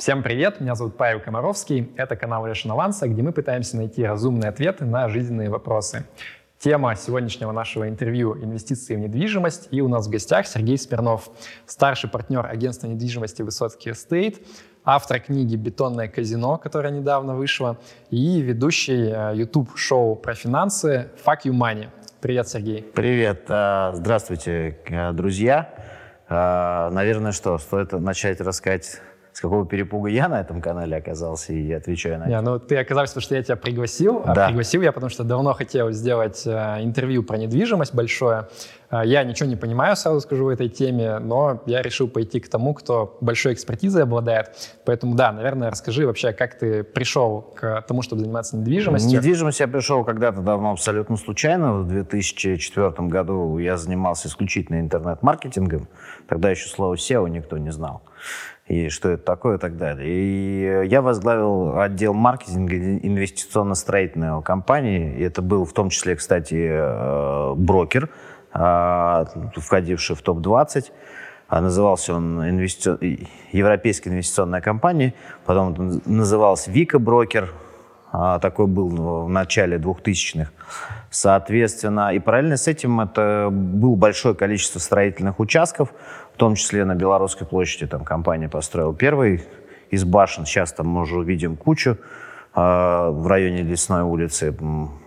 Всем привет, меня зовут Павел Комаровский, это канал RationalAnswer, где мы пытаемся найти разумные ответы на жизненные вопросы. Тема сегодняшнего нашего интервью – инвестиции в недвижимость. И у нас в гостях Сергей Смирнов, старший партнер агентства недвижимости «Высоцкий Estate», автор книги «Бетонное казино», которая недавно вышла, и ведущий э, YouTube-шоу про финансы «Fuck you money». Привет, Сергей. Привет. А, здравствуйте, э, друзья. Наверное, что, стоит начать рассказать с какого перепуга я на этом канале оказался и отвечаю на это. Не, ну ты оказался, потому что я тебя пригласил. А да. А пригласил я, потому что давно хотел сделать э, интервью про недвижимость большое. Э, я ничего не понимаю, сразу скажу, в этой теме, но я решил пойти к тому, кто большой экспертизой обладает. Поэтому, да, наверное, расскажи вообще, как ты пришел к тому, чтобы заниматься недвижимостью. Недвижимость я пришел когда-то давно абсолютно случайно. В 2004 году я занимался исключительно интернет-маркетингом. Тогда еще слово SEO никто не знал и что это такое и так далее. И я возглавил отдел маркетинга инвестиционно-строительной компании. И это был в том числе, кстати, э, брокер, э, входивший в топ-20. А назывался он инвести... Европейская инвестиционная компания, потом назывался Вика Брокер, а, такой был в начале 2000-х. Соответственно, и параллельно с этим это было большое количество строительных участков, том числе на Белорусской площади там компания построила первый из башен. Сейчас там мы уже увидим кучу э, в районе Лесной улицы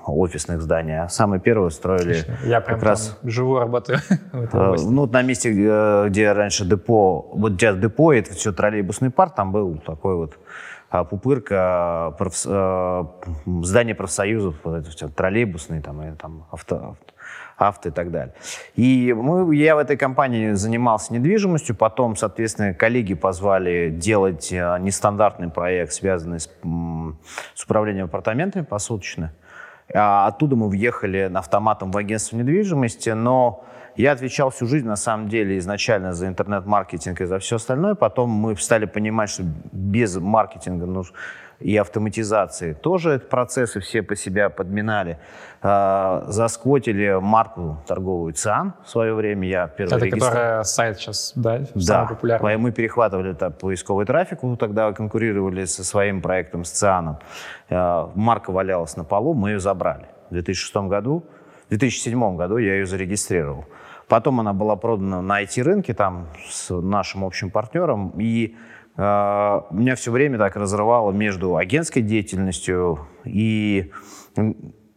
офисных зданий. А самые первые строили Я прям как раз... живу, работаю э, Ну, на месте, э, где раньше депо, вот где депо, это все троллейбусный парк, там был такой вот а, пупырка, проф, э, здание профсоюзов, вот это все, троллейбусные там, и, там авто, авто и так далее. И мы, я в этой компании занимался недвижимостью, потом, соответственно, коллеги позвали делать э, нестандартный проект, связанный с, с управлением апартаментами посуточно. А оттуда мы въехали на автоматом в агентство недвижимости, но я отвечал всю жизнь, на самом деле, изначально за интернет-маркетинг и за все остальное. Потом мы стали понимать, что без маркетинга ну, и автоматизации тоже этот процессы все по себя подминали. А, засквотили марку торговую ЦИАН в свое время. Я первый Это регистр... которая сайт сейчас, да, да. популярный. Мы перехватывали так, поисковый трафик, тогда конкурировали со своим проектом с ЦИАНом. А, марка валялась на полу, мы ее забрали. В 2006 году, в 2007 году я ее зарегистрировал. Потом она была продана на IT-рынке там с нашим общим партнером. И э, меня все время так разрывало между агентской деятельностью и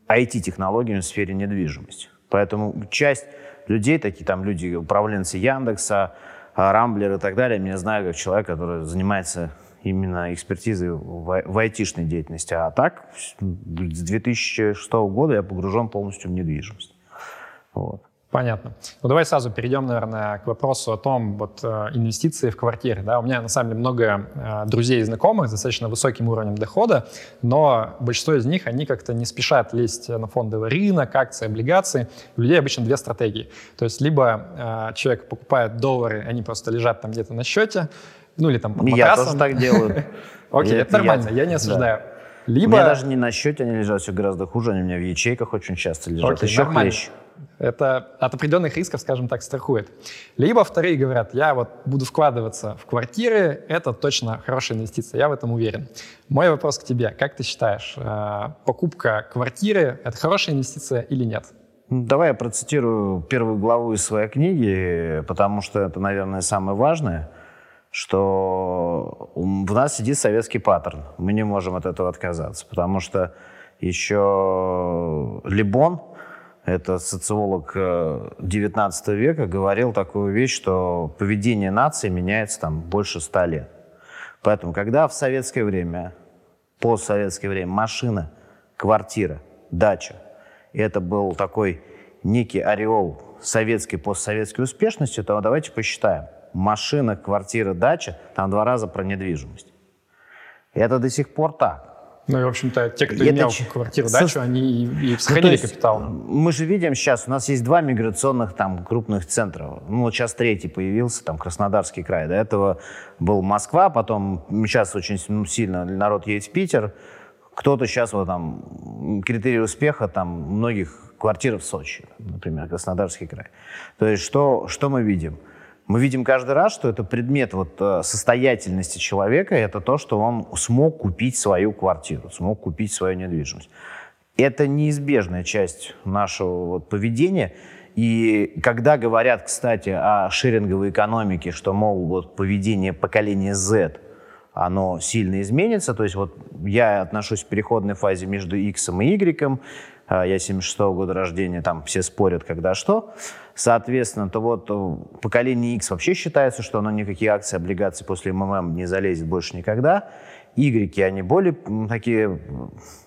IT-технологиями в сфере недвижимости. Поэтому часть людей, такие там люди, управленцы Яндекса, Рамблер и так далее, меня знают как человек, который занимается именно экспертизой в, в айтишной деятельности. А так, с 2006 года я погружен полностью в недвижимость. Вот. Понятно. Ну давай сразу перейдем, наверное, к вопросу о том, вот э, инвестиции в квартиры. Да, у меня на самом деле много э, друзей и знакомых с достаточно высоким уровнем дохода, но большинство из них, они как-то не спешат лезть на фондовый рынок, акции, облигации. У людей обычно две стратегии. То есть либо э, человек покупает доллары, они просто лежат там где-то на счете, ну или там под матрасом. Я тоже так делаю. Окей, это нормально, я не осуждаю. Либо... У меня даже не на счете они лежат, все гораздо хуже, они у меня в ячейках очень часто лежат. Окей, Еще нормально. хлещ. Это от определенных рисков, скажем так, страхует. Либо вторые говорят, я вот буду вкладываться в квартиры, это точно хорошая инвестиция, я в этом уверен. Мой вопрос к тебе, как ты считаешь, э, покупка квартиры – это хорошая инвестиция или нет? Давай я процитирую первую главу из своей книги, потому что это, наверное, самое важное, что в нас сидит советский паттерн. Мы не можем от этого отказаться, потому что еще Либон – это социолог 19 э, века, говорил такую вещь, что поведение нации меняется там больше ста лет. Поэтому, когда в советское время, постсоветское время машина, квартира, дача, это был такой некий ореол советской, постсоветской успешности, то давайте посчитаем. Машина, квартира, дача, там два раза про недвижимость. Это до сих пор так. Ну и, в общем-то, те, кто имел это... квартиру, дачу, Со... они и, и сохранили ну, капитал. Мы же видим сейчас, у нас есть два миграционных там крупных центра. Ну, вот сейчас третий появился, там, Краснодарский край. До этого был Москва, потом сейчас очень сильно народ едет в Питер. Кто-то сейчас, вот там, критерий успеха, там, многих квартир в Сочи, например, Краснодарский край. То есть что, что мы видим? Мы видим каждый раз, что это предмет вот э, состоятельности человека, это то, что он смог купить свою квартиру, смог купить свою недвижимость. Это неизбежная часть нашего вот поведения. И когда говорят, кстати, о шеринговой экономике, что, мол, вот поведение поколения Z, оно сильно изменится, то есть вот я отношусь в переходной фазе между X и Y, я 76 -го года рождения, там все спорят, когда что, соответственно, то вот э, поколение X вообще считается, что оно никакие акции, облигации после МММ не залезет больше никогда, Y, они более такие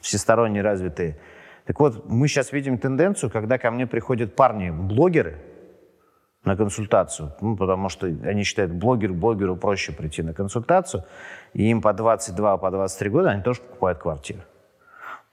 всесторонне развитые. Так вот, мы сейчас видим тенденцию, когда ко мне приходят парни-блогеры на консультацию, ну, потому что они считают, блогер, блогеру проще прийти на консультацию, и им по 22, по 23 года они тоже покупают квартиру.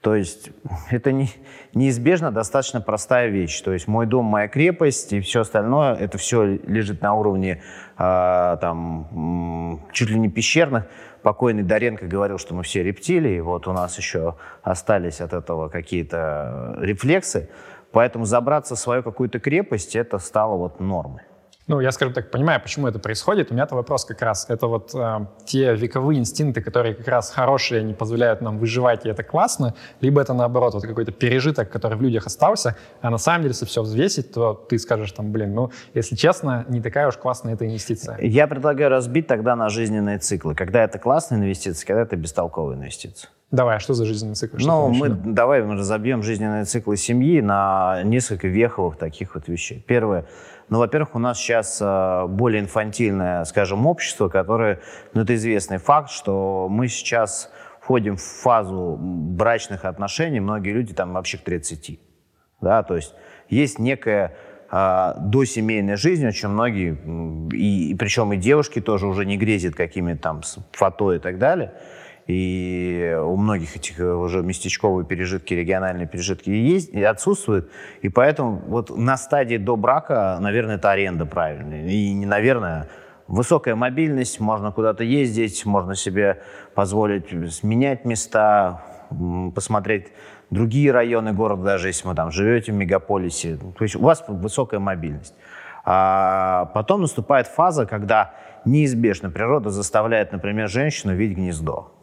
То есть это не, неизбежно достаточно простая вещь. То есть мой дом, моя крепость и все остальное, это все лежит на уровне э, там, чуть ли не пещерных. Покойный Доренко говорил, что мы все рептилии, вот у нас еще остались от этого какие-то рефлексы. Поэтому забраться в свою какую-то крепость, это стало вот нормой. Ну, я, скажем так, понимаю, почему это происходит. У меня-то вопрос как раз, это вот э, те вековые инстинкты, которые как раз хорошие, они позволяют нам выживать, и это классно, либо это наоборот, вот какой-то пережиток, который в людях остался, а на самом деле, если все взвесить, то ты скажешь там, блин, ну, если честно, не такая уж классная эта инвестиция. Я предлагаю разбить тогда на жизненные циклы. Когда это классная инвестиция, когда это бестолковая инвестиция. Давай, а что за жизненный цикл? ну, мы, давай мы разобьем жизненные циклы семьи на несколько веховых таких вот вещей. Первое – ну, во-первых, у нас сейчас э, более инфантильное, скажем, общество, которое, ну, это известный факт, что мы сейчас входим в фазу брачных отношений, многие люди там вообще к 30. Да, то есть есть некая э, досемейная жизнь, очень многие, и, и причем и девушки тоже уже не грезят какими-то там фото и так далее и у многих этих э, уже местечковые пережитки, региональные пережитки есть, и отсутствуют, и поэтому вот на стадии до брака, наверное, это аренда правильная, и не наверное, высокая мобильность, можно куда-то ездить, можно себе позволить сменять места, посмотреть другие районы города, даже если вы там живете в мегаполисе, то есть у вас высокая мобильность. А потом наступает фаза, когда неизбежно природа заставляет, например, женщину видеть гнездо.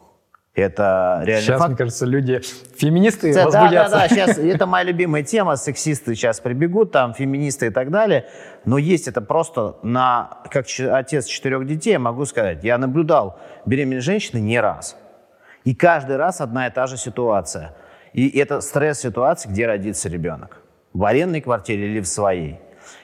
Это реально Сейчас, факт. мне кажется, люди, феминисты да, возбудятся. Да, да, да, сейчас это моя любимая тема, сексисты сейчас прибегут, там, феминисты и так далее. Но есть это просто на, как отец четырех детей, я могу сказать, я наблюдал беременные женщины не раз. И каждый раз одна и та же ситуация. И это стресс-ситуация, где родится ребенок. В арендной квартире или в своей.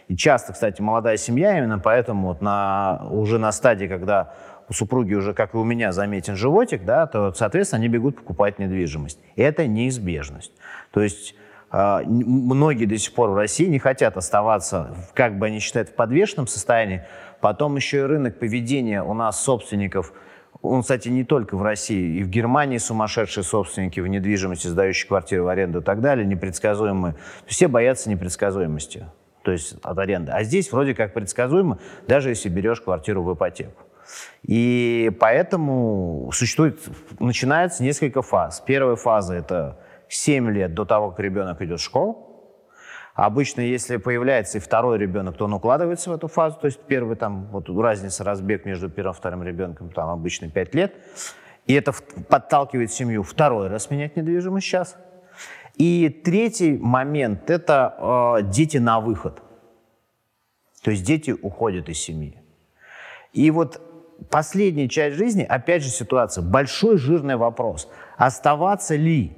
И часто, кстати, молодая семья именно поэтому вот на, уже на стадии, когда у супруги уже, как и у меня, заметен животик, да, то, соответственно, они бегут покупать недвижимость. Это неизбежность. То есть э, многие до сих пор в России не хотят оставаться, как бы они считают, в подвешенном состоянии. Потом еще и рынок поведения у нас собственников он, кстати, не только в России, и в Германии сумасшедшие собственники в недвижимости, сдающие квартиры в аренду и так далее, непредсказуемые. Все боятся непредсказуемости, то есть от аренды. А здесь вроде как предсказуемо, даже если берешь квартиру в ипотеку. И поэтому существует, начинается несколько фаз. Первая фаза – это 7 лет до того, как ребенок идет в школу. Обычно, если появляется и второй ребенок, то он укладывается в эту фазу. То есть первый там, вот разница, разбег между первым и вторым ребенком, там обычно 5 лет. И это подталкивает семью второй раз менять недвижимость сейчас. И третий момент – это э, дети на выход. То есть дети уходят из семьи. И вот последняя часть жизни, опять же ситуация, большой жирный вопрос. Оставаться ли,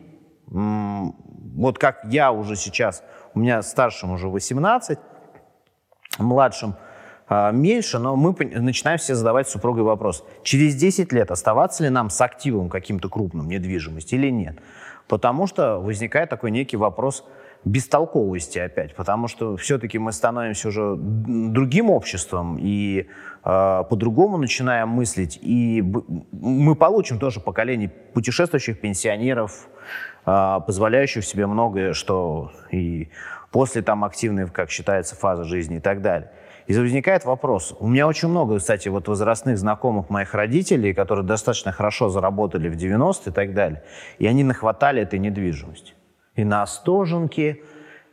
вот как я уже сейчас, у меня старшим уже 18, младшим а, меньше, но мы начинаем все задавать супругой вопрос. Через 10 лет оставаться ли нам с активом каким-то крупным недвижимости или нет? Потому что возникает такой некий вопрос – бестолковости опять, потому что все-таки мы становимся уже другим обществом и по-другому начинаем мыслить, и мы получим тоже поколение путешествующих пенсионеров, э, позволяющих себе многое, что и после там активной, как считается, фазы жизни и так далее. И возникает вопрос. У меня очень много, кстати, вот возрастных знакомых моих родителей, которые достаточно хорошо заработали в 90-е и так далее, и они нахватали этой недвижимости и на Остоженке,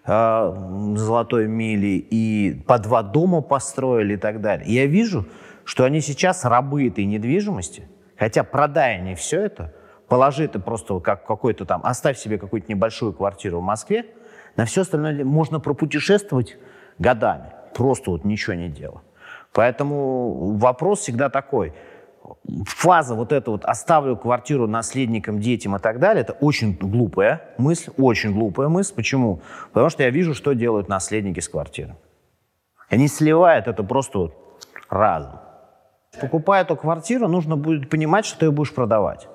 золотой мили, и по два дома построили и так далее. Я вижу, что они сейчас рабы этой недвижимости, хотя продай они все это, положи это просто как какой-то там, оставь себе какую-то небольшую квартиру в Москве, на все остальное можно пропутешествовать годами, просто вот ничего не делая. Поэтому вопрос всегда такой. Фаза вот эта вот «оставлю квартиру наследникам, детям» и так далее, это очень глупая мысль, очень глупая мысль. Почему? Потому что я вижу, что делают наследники с квартирой. Они сливают это просто вот разом. Покупая эту квартиру, нужно будет понимать, что ты ее будешь продавать.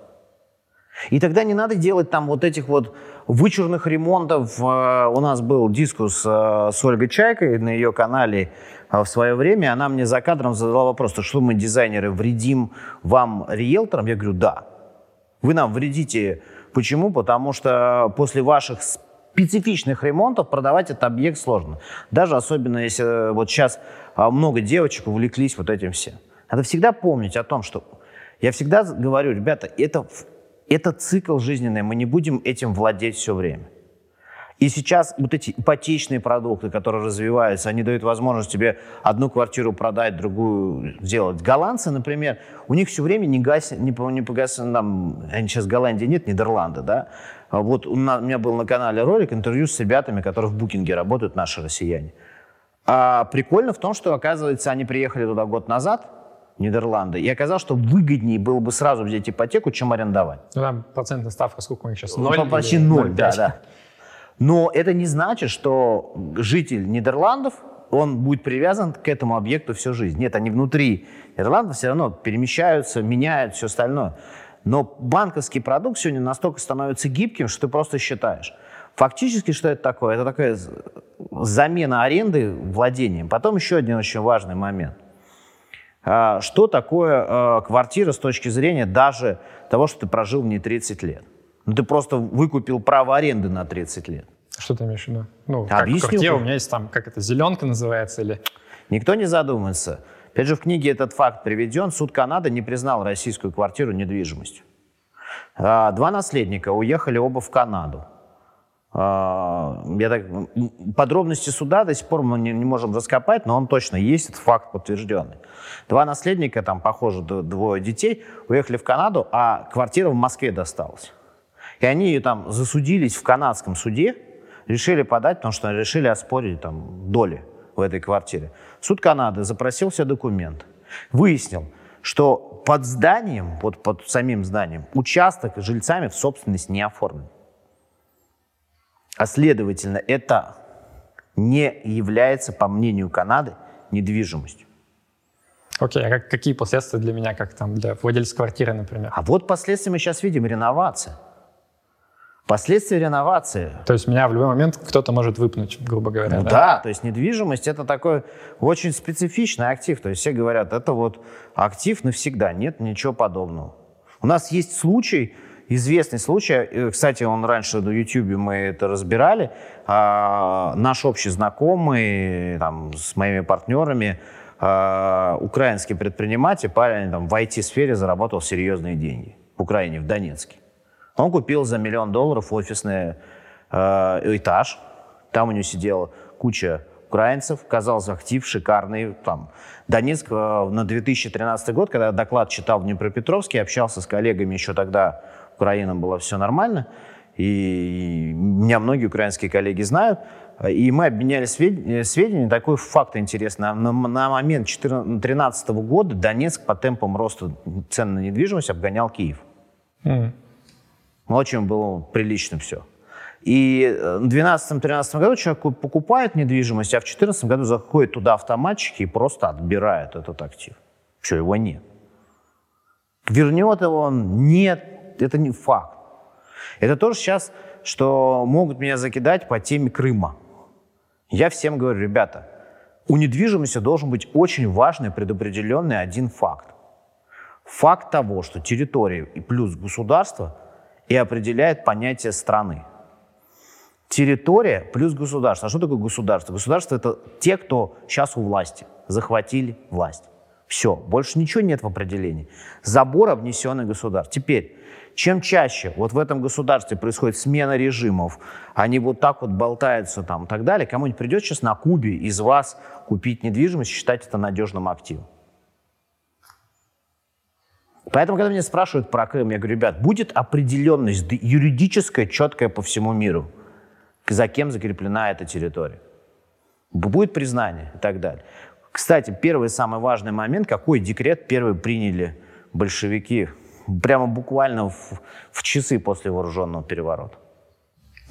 И тогда не надо делать там вот этих вот вычурных ремонтов. Э, у нас был дискус э, с Ольгой Чайкой на ее канале в свое время. Она мне за кадром задала вопрос, что мы, дизайнеры, вредим вам, риэлторам? Я говорю, да. Вы нам вредите. Почему? Потому что после ваших специфичных ремонтов продавать этот объект сложно. Даже особенно если вот сейчас много девочек увлеклись вот этим всем. Надо всегда помнить о том, что я всегда говорю, ребята, это это цикл жизненный, мы не будем этим владеть все время. И сейчас вот эти ипотечные продукты, которые развиваются, они дают возможность тебе одну квартиру продать, другую сделать. Голландцы, например, у них все время не гасят, не, не погасят, там, они сейчас Голландии нет, Нидерланды, да. А вот у, на, у меня был на канале ролик, интервью с ребятами, которые в букинге работают, наши россияне. А прикольно в том, что, оказывается, они приехали туда год назад, Нидерланды, и оказалось, что выгоднее было бы сразу взять ипотеку, чем арендовать. Ну, там процентная ставка, сколько у них сейчас? Ну, ноль? Ну, почти ноль, да, да. Но это не значит, что житель Нидерландов, он будет привязан к этому объекту всю жизнь. Нет, они внутри Нидерландов все равно перемещаются, меняют все остальное. Но банковский продукт сегодня настолько становится гибким, что ты просто считаешь. Фактически, что это такое? Это такая замена аренды владением. Потом еще один очень важный момент. А, что такое а, квартира с точки зрения даже того, что ты прожил в ней 30 лет? Ну, ты просто выкупил право аренды на 30 лет. Что ты имеешь в виду? Ну, как Объясню. квартира, у меня есть там, как это, зеленка называется или... Никто не задумывается. Опять же, в книге этот факт приведен. Суд Канады не признал российскую квартиру недвижимостью. А, два наследника уехали оба в Канаду. Я так, подробности суда до сих пор мы не, не можем раскопать, но он точно есть, это факт подтвержденный. Два наследника, там, похоже, двое детей, уехали в Канаду, а квартира в Москве досталась. И они там засудились в канадском суде, решили подать, потому что решили оспорить там доли в этой квартире. Суд Канады запросил все документы, выяснил, что под зданием, вот под самим зданием, участок жильцами в собственность не оформлен. А следовательно, это не является, по мнению Канады, недвижимостью. Окей, okay, а как, какие последствия для меня, как там для владельца квартиры, например? А вот последствия мы сейчас видим, реновация. Последствия реновации. То есть меня в любой момент кто-то может выпнуть, грубо говоря. Ну, да? да, то есть недвижимость это такой очень специфичный актив. То есть все говорят, это вот актив навсегда. Нет ничего подобного. У нас есть случай, известный случай, э, кстати, он раньше на YouTube мы это разбирали, а, наш общий знакомый там, с моими партнерами, а, украинский предприниматель, парень там, в IT-сфере заработал серьезные деньги в Украине, в Донецке. Он купил за миллион долларов офисный э, этаж, там у него сидела куча украинцев, казался актив шикарный. Там. Донецк э, на 2013 год, когда я доклад читал в Днепропетровске, общался с коллегами еще тогда Украина было все нормально, и меня многие украинские коллеги знают, и мы обменяли сведения, сведения такой факт интересный. На, на момент 2013 года Донецк по темпам роста цен на недвижимость обгонял Киев. Mm. Очень было прилично все. И в 2012-2013 году человек покупает недвижимость, а в 2014 году заходит туда автоматчики и просто отбирают этот актив. Все, его нет. Вернет его он? Нет это не факт. Это тоже сейчас, что могут меня закидать по теме Крыма. Я всем говорю, ребята, у недвижимости должен быть очень важный предопределенный один факт. Факт того, что территория и плюс государство и определяет понятие страны. Территория плюс государство. А что такое государство? Государство – это те, кто сейчас у власти, захватили власть. Все, больше ничего нет в определении. Забор обнесенный государств. Теперь, чем чаще вот в этом государстве происходит смена режимов, они вот так вот болтаются там и так далее, кому-нибудь придет сейчас на Кубе из вас купить недвижимость, считать это надежным активом. Поэтому, когда меня спрашивают про Крым, я говорю, ребят, будет определенность юридическая, четкая по всему миру, за кем закреплена эта территория. Будет признание и так далее. Кстати, первый самый важный момент, какой декрет первый приняли большевики прямо буквально в, в часы после вооруженного переворота.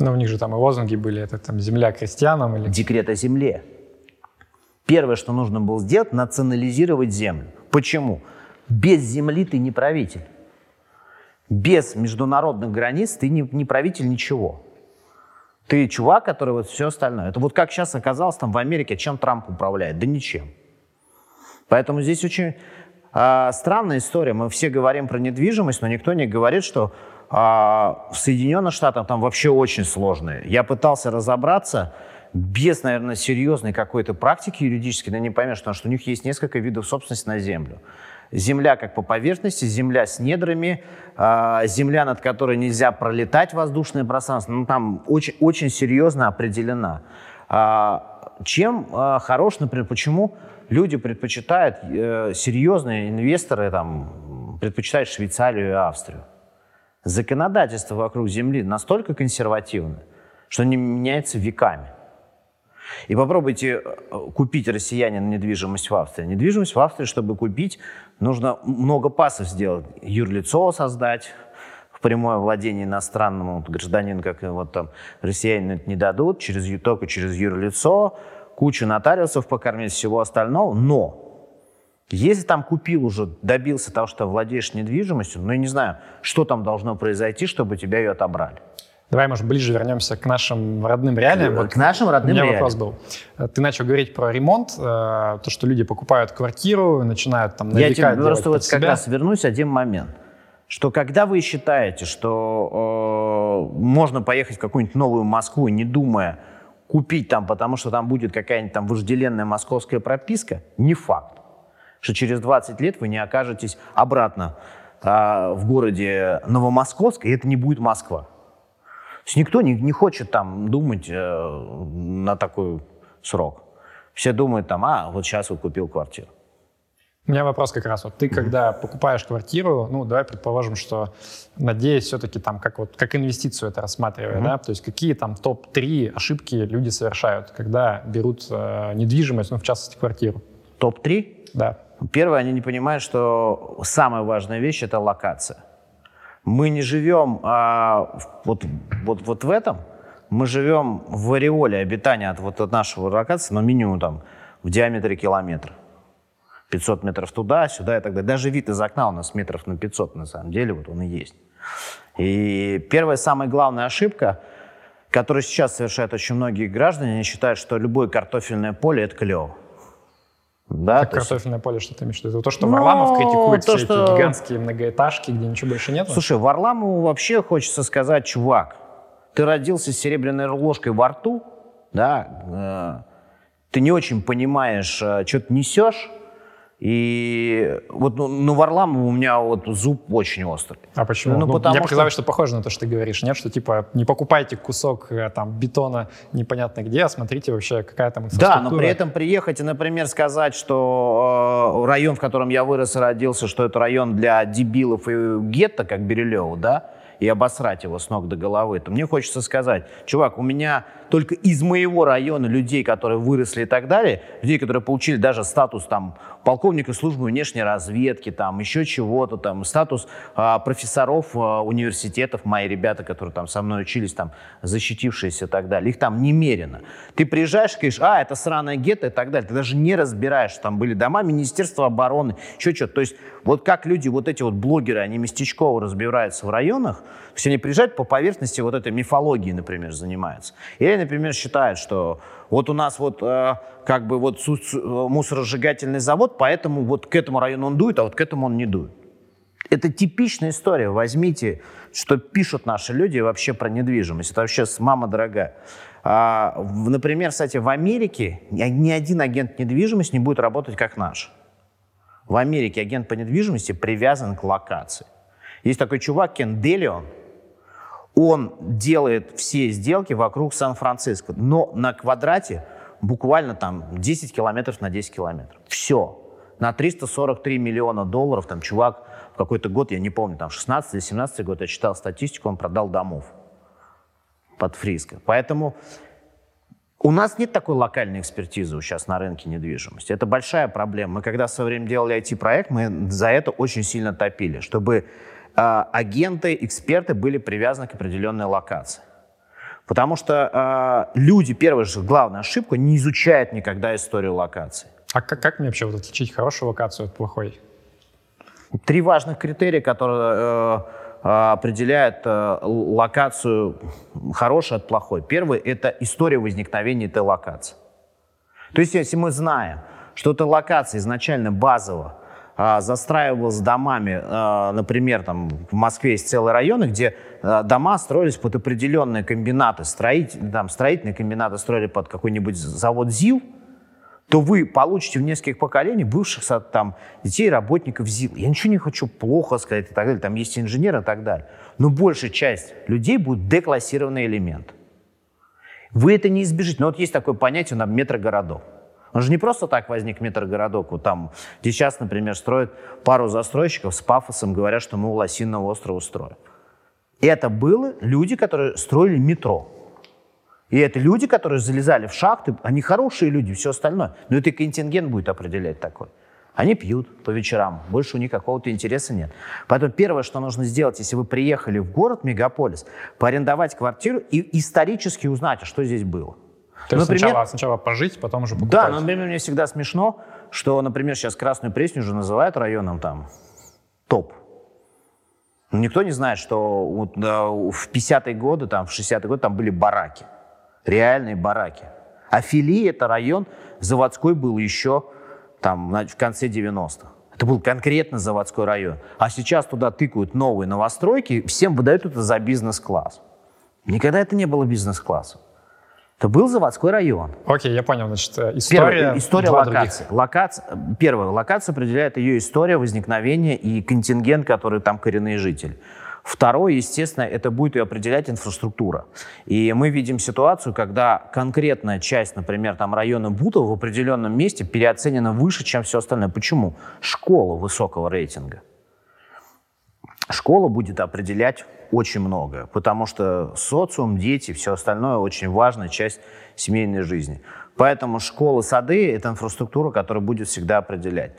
Но у них же там и лозунги были, это там земля крестьянам или... Декрет о земле. Первое, что нужно было сделать, национализировать землю. Почему? Без земли ты не правитель. Без международных границ ты не, не правитель ничего. Ты чувак, который вот все остальное. Это вот как сейчас оказалось там в Америке, чем Трамп управляет? Да ничем. Поэтому здесь очень э, странная история. Мы все говорим про недвижимость, но никто не говорит, что э, в Соединенных Штатах там вообще очень сложные. Я пытался разобраться без, наверное, серьезной какой-то практики юридической, да не поймешь, потому что у них есть несколько видов собственности на землю. Земля как по поверхности, земля с недрами, э, земля, над которой нельзя пролетать воздушное пространство, ну, там очень, очень серьезно определена. Э, чем э, хорош, например, почему люди предпочитают, э, серьезные инвесторы там, предпочитают Швейцарию и Австрию? Законодательство вокруг земли настолько консервативно, что не меняется веками. И попробуйте э, купить россиянин недвижимость в Австрии. Недвижимость в Австрии, чтобы купить, нужно много пасов сделать. Юрлицо создать, в прямое владение иностранному гражданину, как вот там россиянин это не дадут, через, только через юрлицо, кучу нотариусов покормить, всего остального. Но если там купил уже, добился того, что владеешь недвижимостью, ну, я не знаю, что там должно произойти, чтобы тебя ее отобрали. Давай, может, ближе вернемся к нашим родным реалиям. Вот к нашим родным реалиям. У меня вопрос был. Ты начал говорить про ремонт, э, то, что люди покупают квартиру, начинают там навекать Я тебе просто вот себя. как раз вернусь один момент. Что когда вы считаете, что э, можно поехать в какую-нибудь новую Москву, не думая купить там, потому что там будет какая-нибудь там вожделенная московская прописка, не факт, что через 20 лет вы не окажетесь обратно э, в городе Новомосковск, и это не будет Москва. То есть никто не, не хочет там думать э, на такой срок. Все думают там, а, вот сейчас вот купил квартиру. У меня вопрос как раз. Вот ты, когда покупаешь квартиру, ну, давай предположим, что, надеюсь, все-таки там, как, вот, как инвестицию это рассматривая, mm-hmm. да, то есть какие там топ-3 ошибки люди совершают, когда берут э, недвижимость, ну, в частности, квартиру? Топ-3? Да. Первое, они не понимают, что самая важная вещь – это локация. Мы не живем а, вот, вот, вот в этом, мы живем в ореоле обитания от, вот, от нашего локации, но минимум там в диаметре километра. 500 метров туда, сюда и так далее. Даже вид из окна у нас метров на 500 на самом деле, вот он и есть. И первая, самая главная ошибка, которую сейчас совершают очень многие граждане, они считают, что любое картофельное поле – это клево. Да, как картофельное есть... поле, что ты имеешь в виду? То, что ну, Варламов критикует то, все что... эти гигантские многоэтажки, где ничего больше нет? Слушай, Варламову вообще хочется сказать, чувак, ты родился с серебряной ложкой во рту, да, э, ты не очень понимаешь, э, что ты несешь, и вот ну, ну Варламов у меня вот зуб очень острый. А почему? Ну, ну, потому мне что... показалось, что похоже на то, что ты говоришь. Нет, что типа не покупайте кусок э, там бетона непонятно где, а смотрите вообще, какая там Да, но при этом приехать и, например, сказать, что э, район, в котором я вырос и родился, что это район для дебилов и гетто, как Бирюлева, да, и обосрать его с ног до головы, то мне хочется сказать, чувак, у меня только из моего района людей, которые выросли и так далее, людей, которые получили даже статус там полковника службы внешней разведки, там еще чего-то, там статус а, профессоров а, университетов, мои ребята, которые там со мной учились, там защитившиеся и так далее, их там немерено. Ты приезжаешь говоришь, а, это сраная гетто и так далее, ты даже не разбираешь, там были дома Министерства обороны, еще что-то. То есть вот как люди, вот эти вот блогеры, они местечково разбираются в районах, есть они приезжают по поверхности вот этой мифологии, например, занимаются. Или, например, считают, что вот у нас вот э, как бы вот мусоросжигательный завод, поэтому вот к этому району он дует, а вот к этому он не дует. Это типичная история. Возьмите, что пишут наши люди вообще про недвижимость. Это вообще мама дорогая. А, например, кстати, в Америке ни один агент недвижимости не будет работать как наш. В Америке агент по недвижимости привязан к локации. Есть такой чувак Кен Делион, он делает все сделки вокруг Сан-Франциско, но на квадрате буквально там 10 километров на 10 километров. Все. На 343 миллиона долларов там чувак в какой-то год, я не помню, там 16 или 17 год, я читал статистику, он продал домов под Фриско. Поэтому у нас нет такой локальной экспертизы сейчас на рынке недвижимости. Это большая проблема. Мы когда в свое время делали IT-проект, мы за это очень сильно топили, чтобы агенты, эксперты были привязаны к определенной локации. Потому что э, люди, первая же главная ошибка, не изучают никогда историю локации. А как, как мне вообще вот отличить хорошую локацию от плохой? Три важных критерия, которые э, э, определяют э, локацию хорошей от плохой. Первый – это история возникновения этой локации. То есть если мы знаем, что эта локация изначально базово а, застраивалась домами, а, например, там в Москве есть целые районы, где а, дома строились под определенные комбинаты, строить, там, строительные комбинаты строили под какой-нибудь завод ЗИЛ, то вы получите в нескольких поколениях бывших там, детей, работников ЗИЛ. Я ничего не хочу плохо сказать и так далее, там есть инженеры и так далее. Но большая часть людей будет деклассированный элемент. Вы это не избежите. Но вот есть такое понятие, на метрогородов. Он же не просто так возник метрогородок. Вот там, где сейчас, например, строят пару застройщиков с пафосом, говорят, что мы у Лосиного острова строим. Это были люди, которые строили метро. И это люди, которые залезали в шахты, они хорошие люди, все остальное. Но это контингент будет определять такой. Они пьют по вечерам, больше у них какого-то интереса нет. Поэтому первое, что нужно сделать, если вы приехали в город, мегаполис, поарендовать квартиру и исторически узнать, а что здесь было. То есть например, сначала, сначала пожить, потом уже покупать. Да, но, например, мне всегда смешно, что, например, сейчас Красную Пресню уже называют районом там топ. Никто не знает, что вот, да, в 50-е годы, там, в 60-е годы там были бараки. Реальные бараки. А Фили это район заводской был еще там в конце 90-х. Это был конкретно заводской район. А сейчас туда тыкают новые новостройки, всем выдают это за бизнес-класс. Никогда это не было бизнес-классом. Это был заводской район. Окей, я понял. Значит, э, история, Первое, история локации. Локация, первое, локация определяет ее история возникновения и контингент, который там коренные жители. Второе, естественно, это будет ее определять инфраструктура. И мы видим ситуацию, когда конкретная часть, например, там района Бутова в определенном месте переоценена выше, чем все остальное. Почему? Школа высокого рейтинга. Школа будет определять очень многое, потому что социум, дети, все остальное очень важная часть семейной жизни. Поэтому школы, сады – это инфраструктура, которая будет всегда определять.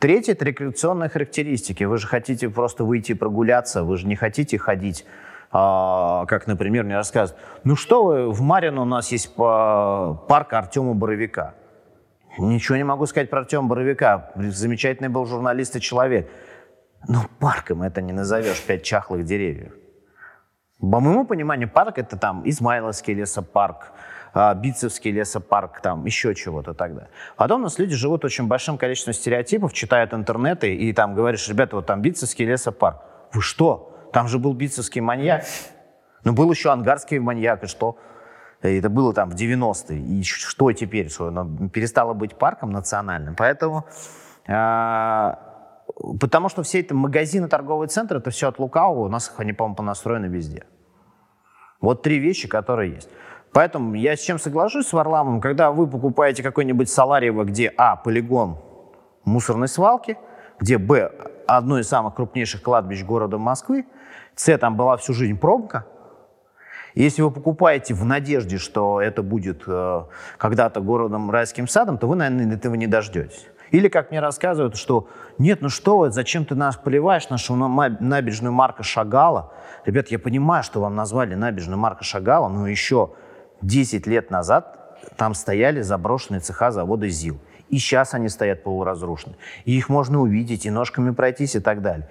Третье – это рекреационные характеристики. Вы же хотите просто выйти прогуляться, вы же не хотите ходить а, как, например, мне рассказывают, ну что вы, в Марино у нас есть парк Артема Боровика. Ничего не могу сказать про Артема Боровика. Замечательный был журналист и человек. Но парком это не назовешь, пять чахлых деревьев. По моему пониманию, парк это там Измайловский лесопарк, а, Битцевский лесопарк, там еще чего-то тогда. Потом у нас люди живут очень большим количеством стереотипов, читают интернеты и там говоришь, ребята, вот там Битцевский лесопарк. Вы что? Там же был Битцевский маньяк. Ну, был еще ангарский маньяк, и что? Это было там в 90-е. И что теперь? Что оно перестало быть парком национальным? Поэтому а, Потому что все эти магазины, торговые центры, это все от лукавого. У нас они, по-моему, понастроены везде. Вот три вещи, которые есть. Поэтому я с чем соглашусь с Варламовым, когда вы покупаете какой-нибудь Саларьево, где А, полигон мусорной свалки, где Б, одно из самых крупнейших кладбищ города Москвы, С, там была всю жизнь пробка, если вы покупаете в надежде, что это будет э, когда-то городом райским садом, то вы, наверное, этого не дождетесь. Или, как мне рассказывают, что нет, ну что вы, зачем ты нас поливаешь, нашу набережную Марка Шагала? Ребят, я понимаю, что вам назвали набережную Марка Шагала, но еще 10 лет назад там стояли заброшенные цеха завода ЗИЛ. И сейчас они стоят полуразрушены. И их можно увидеть, и ножками пройтись, и так далее.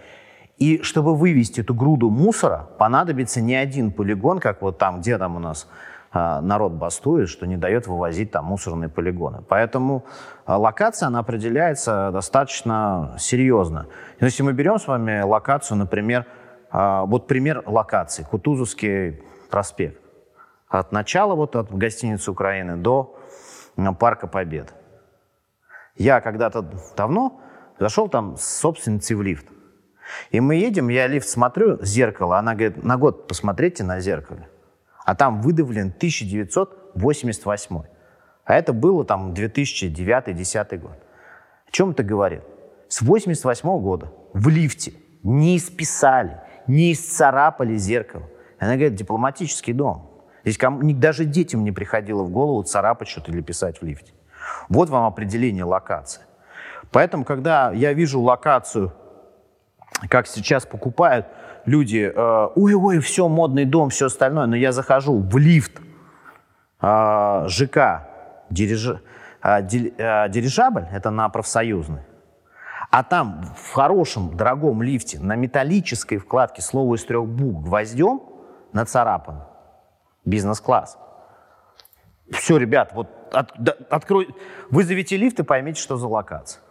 И чтобы вывести эту груду мусора, понадобится не один полигон, как вот там, где там у нас народ бастует, что не дает вывозить там мусорные полигоны. Поэтому а, локация, она определяется достаточно серьезно. Если мы берем с вами локацию, например, а, вот пример локации, Кутузовский проспект. От начала вот от гостиницы Украины до Парка Побед. Я когда-то давно Зашел там с собственницей в лифт. И мы едем, я лифт смотрю, зеркало, она говорит, на год посмотрите на зеркале. А там выдавлен 1988. А это было там 2009-2010 год. О чем это говорит? С 88 года в лифте не исписали, не исцарапали зеркало. Она говорит, дипломатический дом. Здесь даже детям не приходило в голову царапать что-то или писать в лифте. Вот вам определение локации. Поэтому, когда я вижу локацию, как сейчас покупают люди, э, ой-ой, все, модный дом, все остальное, но я захожу в лифт э, ЖК дириж, э, дирижабль, это на профсоюзный, а там в хорошем, дорогом лифте на металлической вкладке слово из трех букв гвоздем нацарапано. Бизнес-класс. Все, ребят, вот от, да, открой, вызовите лифт и поймите, что за локация.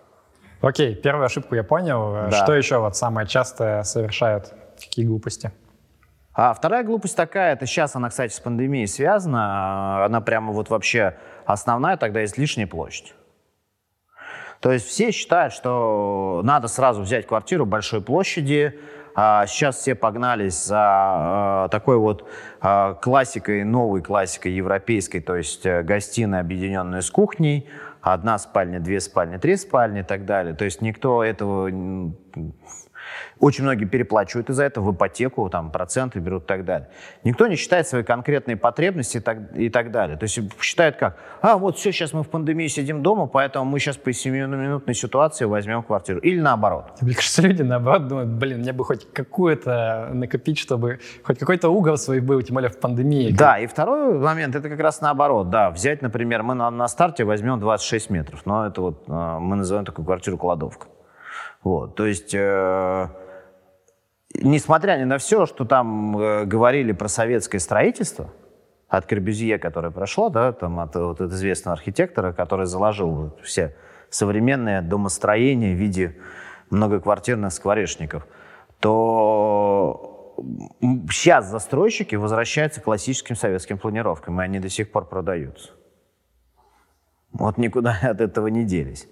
Окей, первую ошибку я понял. Да. Что еще вот самое частое совершают? Какие глупости? А вторая глупость такая, это сейчас она, кстати, с пандемией связана, она прямо вот вообще основная, тогда есть лишняя площадь. То есть все считают, что надо сразу взять квартиру большой площади. А сейчас все погнались за а, такой вот а, классикой, новой классикой европейской, то есть э, гостиная, объединенная с кухней, одна спальня, две спальни, три спальни и так далее. То есть никто этого очень многие переплачивают из-за этого в ипотеку, там, проценты берут и так далее. Никто не считает свои конкретные потребности и так, и так далее. То есть считают как, а вот все, сейчас мы в пандемии сидим дома, поэтому мы сейчас по 7-минутной ситуации возьмем квартиру. Или наоборот. Мне кажется, люди наоборот думают, блин, мне бы хоть какую-то накопить, чтобы хоть какой-то угол свой был, тем более в пандемии. Да, и второй момент, это как раз наоборот. Да, взять, например, мы на, на старте возьмем 26 метров, но это вот э, мы называем такую квартиру-кладовка. Вот, то есть... Э, несмотря ни на все, что там э, говорили про советское строительство, от Корбюзье, которое прошло, да, там, от, вот, от известного архитектора, который заложил все современные домостроения в виде многоквартирных скворечников, то сейчас застройщики возвращаются к классическим советским планировкам, и они до сих пор продаются. Вот никуда от этого не делись.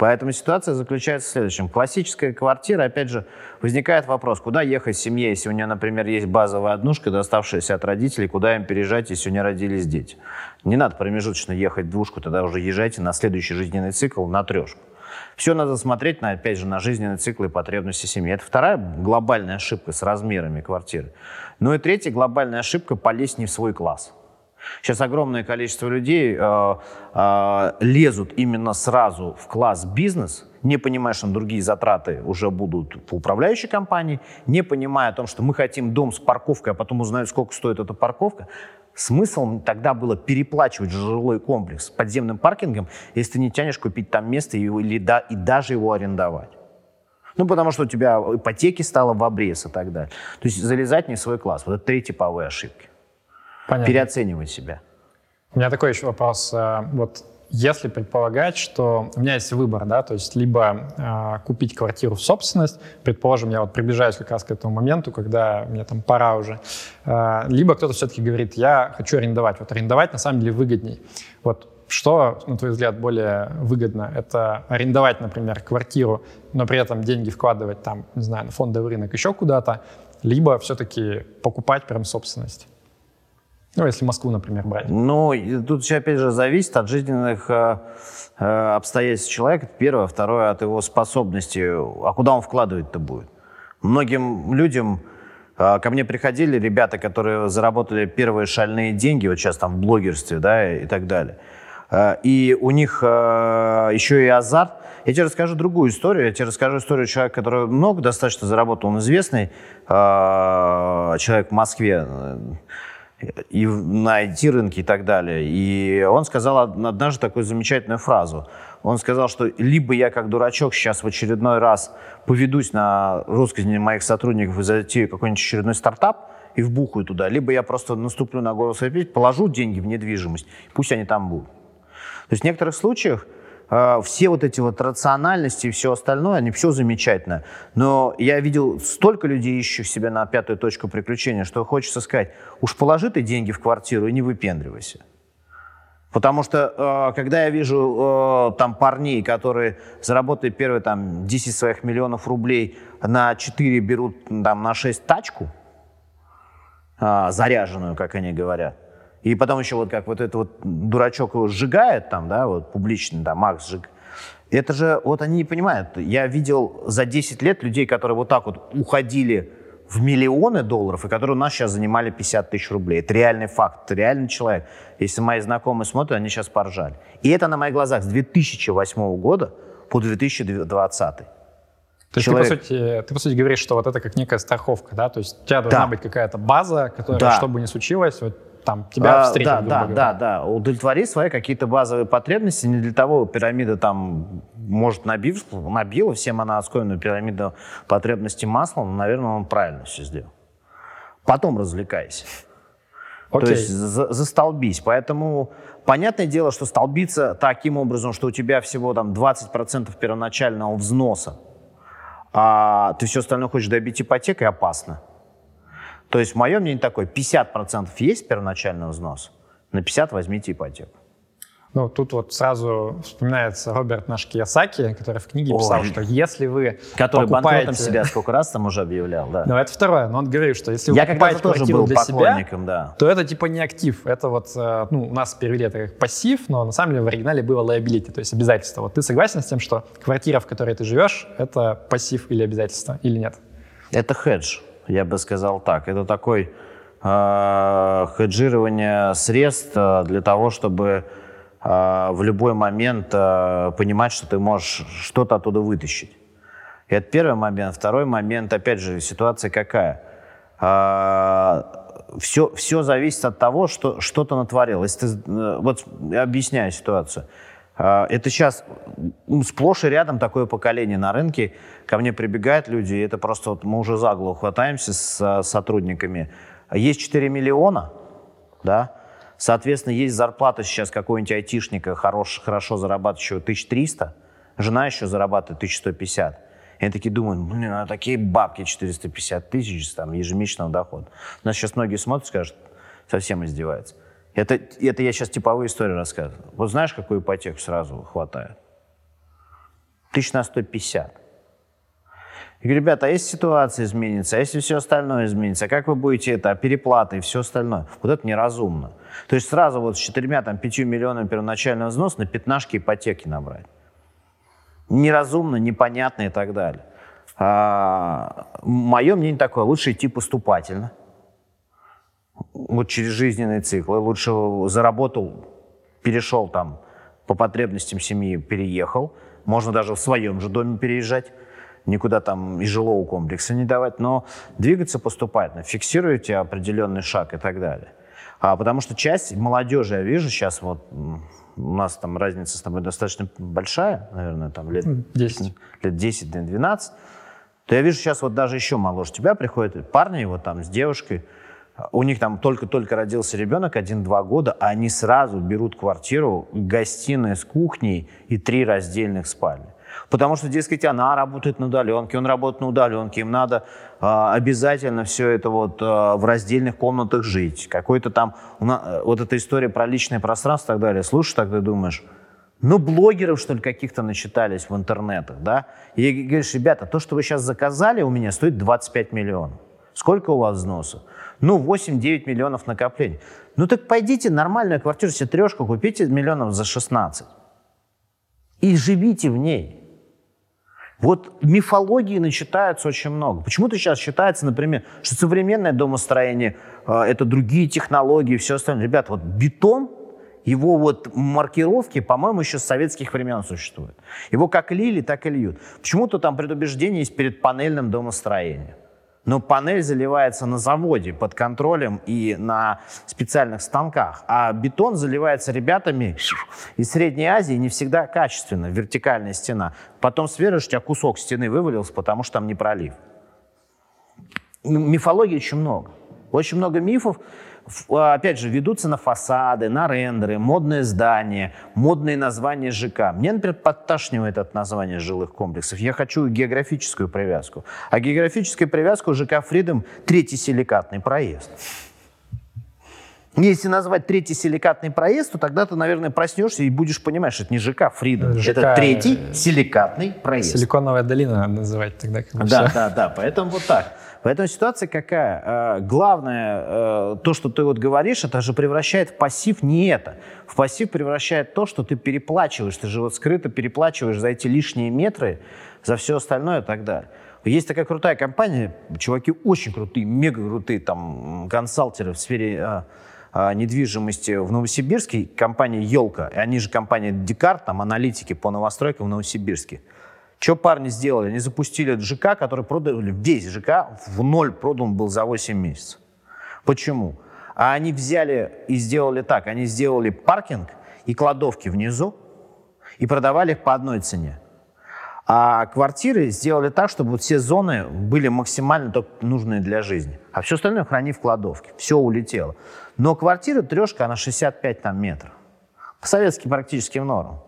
Поэтому ситуация заключается в следующем. Классическая квартира, опять же, возникает вопрос, куда ехать семье, если у нее, например, есть базовая однушка, доставшаяся от родителей, куда им переезжать, если у нее родились дети. Не надо промежуточно ехать в двушку, тогда уже езжайте на следующий жизненный цикл, на трешку. Все надо смотреть, на, опять же, на жизненный цикл и потребности семьи. Это вторая глобальная ошибка с размерами квартиры. Ну и третья глобальная ошибка – полезть не в свой класс. Сейчас огромное количество людей э, э, лезут именно сразу в класс бизнес, не понимая, что другие затраты уже будут по управляющей компании, не понимая о том, что мы хотим дом с парковкой, а потом узнают, сколько стоит эта парковка. Смысл тогда было переплачивать жилой комплекс с подземным паркингом, если ты не тянешь купить там место и, или, да, и даже его арендовать. Ну, потому что у тебя ипотеки стало в обрез и так далее. То есть залезать не в свой класс. Вот это три типовые ошибки. Понятно. переоценивать себя. У меня такой еще вопрос. Э, вот если предполагать, что у меня есть выбор, да, то есть либо э, купить квартиру в собственность, предположим, я вот приближаюсь как раз к этому моменту, когда мне там пора уже, э, либо кто-то все-таки говорит, я хочу арендовать. Вот арендовать на самом деле выгодней. Вот что, на твой взгляд, более выгодно? Это арендовать, например, квартиру, но при этом деньги вкладывать там, не знаю, на фондовый рынок, еще куда-то, либо все-таки покупать прям собственность? Ну, если Москву, например, брать. Ну, тут еще, опять же, зависит от жизненных э, э, обстоятельств человека. Первое. Второе, от его способности. А куда он вкладывать-то будет? Многим людям э, ко мне приходили ребята, которые заработали первые шальные деньги, вот сейчас там в блогерстве, да, и так далее. Э, и у них э, еще и азарт. Я тебе расскажу другую историю. Я тебе расскажу историю человека, который много достаточно заработал. Он известный э, человек в Москве и на IT-рынке и так далее. И он сказал однажды такую замечательную фразу. Он сказал, что либо я как дурачок сейчас в очередной раз поведусь на русских моих сотрудников и затею какой-нибудь очередной стартап и вбухаю туда, либо я просто наступлю на голос опять, положу деньги в недвижимость, пусть они там будут. То есть в некоторых случаях все вот эти вот рациональности и все остальное, они все замечательно. Но я видел столько людей, ищущих себя на пятую точку приключения, что хочется сказать, уж положи ты деньги в квартиру и не выпендривайся. Потому что, э, когда я вижу э, там парней, которые заработали первые там 10 своих миллионов рублей, на 4 берут там на 6 тачку, заряженную, как они говорят, и потом еще вот как вот этот вот дурачок его сжигает там, да, вот публично, да, Макс сжиг. Это же, вот они не понимают. Я видел за 10 лет людей, которые вот так вот уходили в миллионы долларов, и которые у нас сейчас занимали 50 тысяч рублей. Это реальный факт, это реальный человек. Если мои знакомые смотрят, они сейчас поржали. И это на моих глазах с 2008 года по 2020. То есть Человек... ты, по сути, ты, по сути, говоришь, что вот это как некая страховка, да? То есть у тебя должна да. быть какая-то база, которая, да. что бы ни случилось, вот там тебя а, встретить. Да, да, да, да. Удовлетвори свои какие-то базовые потребности. Не для того пирамида там, может, набив, набила всем она оскоенную пирамиду потребностей маслом, но, наверное, он правильно все сделал. Потом развлекайся. Окей. То есть за, застолбись. Поэтому понятное дело, что столбиться таким образом, что у тебя всего там 20% первоначального взноса, а ты все остальное хочешь добить ипотекой, опасно. То есть мое мнение такое, 50% есть первоначальный взнос, на 50 возьмите ипотеку. Ну, тут вот сразу вспоминается Роберт наш Киясаки, который в книге писал, Ой. что если вы Который покупаете... банкротом себя сколько раз там уже объявлял, да. Ну, это второе. Но он говорит, что если вы Я покупаете тоже был для себя, да. то это типа не актив. Это вот, э, ну, у нас перевели это как пассив, но на самом деле в оригинале было liability, то есть обязательство. Вот ты согласен с тем, что квартира, в которой ты живешь, это пассив или обязательство, или нет? Это хедж я бы сказал так. Это такой э, хеджирование средств э, для того, чтобы э, в любой момент э, понимать, что ты можешь что-то оттуда вытащить. И это первый момент. Второй момент, опять же, ситуация какая? Э, все, все зависит от того, что, что ты натворил. Если ты, э, вот объясняю ситуацию. А, это сейчас сплошь и рядом такое поколение на рынке. Ко мне прибегают люди, и это просто вот мы уже за голову хватаемся с сотрудниками. Есть 4 миллиона, да, соответственно, есть зарплата сейчас какого-нибудь айтишника, хорош, хорошо зарабатывающего 1300, жена еще зарабатывает 1150. И они такие думают, блин, а такие бабки 450 тысяч там, ежемесячного дохода. У нас сейчас многие смотрят и скажут, совсем издеваются. Это, это я сейчас типовые истории рассказываю. Вот знаешь, какую ипотеку сразу хватает? Тысяч на 150. Я говорю, ребята, а если ситуация изменится, а если все остальное изменится, а как вы будете это, а переплаты и все остальное? Вот это неразумно. То есть сразу вот с четырьмя, там, пятью миллионами первоначального взноса на пятнашки ипотеки набрать. Неразумно, непонятно и так далее. А, мое мнение такое, лучше идти поступательно вот через жизненные циклы. Лучше заработал, перешел там по потребностям семьи, переехал. Можно даже в своем же доме переезжать. Никуда там из жилого комплекса не давать, но двигаться поступательно, фиксируйте определенный шаг и так далее. А, потому что часть молодежи, я вижу сейчас, вот у нас там разница с тобой достаточно большая, наверное, там лет 10, лет 10-12, то я вижу сейчас вот даже еще моложе тебя приходят парни вот там с девушкой, у них там только-только родился ребенок, один-два года, а они сразу берут квартиру, гостиная с кухней и три раздельных спальни. Потому что, дескать, она работает на удаленке, он работает на удаленке, им надо э, обязательно все это вот э, в раздельных комнатах жить. Какой-то там, э, вот эта история про личное пространство и так далее. Слушай, тогда думаешь, ну, блогеров, что ли, каких-то начитались в интернетах, да? И говоришь, ребята, то, что вы сейчас заказали у меня, стоит 25 миллионов. Сколько у вас взноса? Ну, 8-9 миллионов накоплений. Ну так пойдите нормальную квартиру себе трешку, купите миллионов за 16. И живите в ней. Вот мифологии начитается очень много. Почему-то сейчас считается, например, что современное домостроение э, это другие технологии все остальное. Ребята, вот бетон, его вот маркировки, по-моему, еще с советских времен существуют. Его как лили, так и льют. Почему-то там предубеждение есть перед панельным домостроением но панель заливается на заводе под контролем и на специальных станках, а бетон заливается ребятами из Средней Азии не всегда качественно, вертикальная стена. Потом сверишь, у тебя кусок стены вывалился, потому что там не пролив. Мифологии очень много. Очень много мифов, опять же, ведутся на фасады, на рендеры, модные здания, модные названия ЖК. Мне, например, подташнивает от названия жилых комплексов. Я хочу географическую привязку. А географическая привязка у ЖК «Фридом» — третий силикатный проезд. Если назвать третий силикатный проезд, то тогда ты, наверное, проснешься и будешь понимать, что это не ЖК Фрида. ЖК, это третий силикатный проезд. Силиконовая долина надо называть тогда. Как бы Да, всё. да, да. Поэтому вот так. Поэтому ситуация какая? Э, Главное, э, то, что ты вот говоришь, это же превращает в пассив не это. В пассив превращает то, что ты переплачиваешь. Ты же вот скрыто переплачиваешь за эти лишние метры, за все остальное и так далее. Есть такая крутая компания, чуваки очень крутые, мега крутые, там, консалтеры в сфере э, э, недвижимости в Новосибирске, компания «Елка», и они же компания «Декарт», там, аналитики по новостройкам в Новосибирске. Что парни сделали? Они запустили ЖК, который продали, весь ЖК в ноль продан был за 8 месяцев. Почему? А они взяли и сделали так. Они сделали паркинг и кладовки внизу и продавали их по одной цене. А квартиры сделали так, чтобы вот все зоны были максимально только нужные для жизни. А все остальное храни в кладовке. Все улетело. Но квартира трешка, она 65 там, метров. По-советски практически в норму.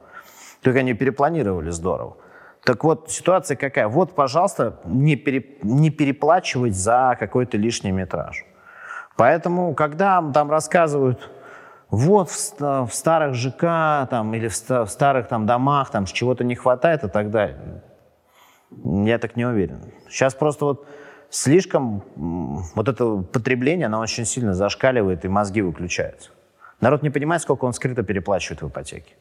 Только они перепланировали здорово. Так вот, ситуация какая? Вот, пожалуйста, не, пере- не переплачивать за какой-то лишний метраж. Поэтому, когда там рассказывают, вот в, в старых ЖК там, или в, в старых там, домах там чего-то не хватает и так далее, я так не уверен. Сейчас просто вот слишком вот это потребление, оно очень сильно зашкаливает и мозги выключаются. Народ не понимает, сколько он скрыто переплачивает в ипотеке.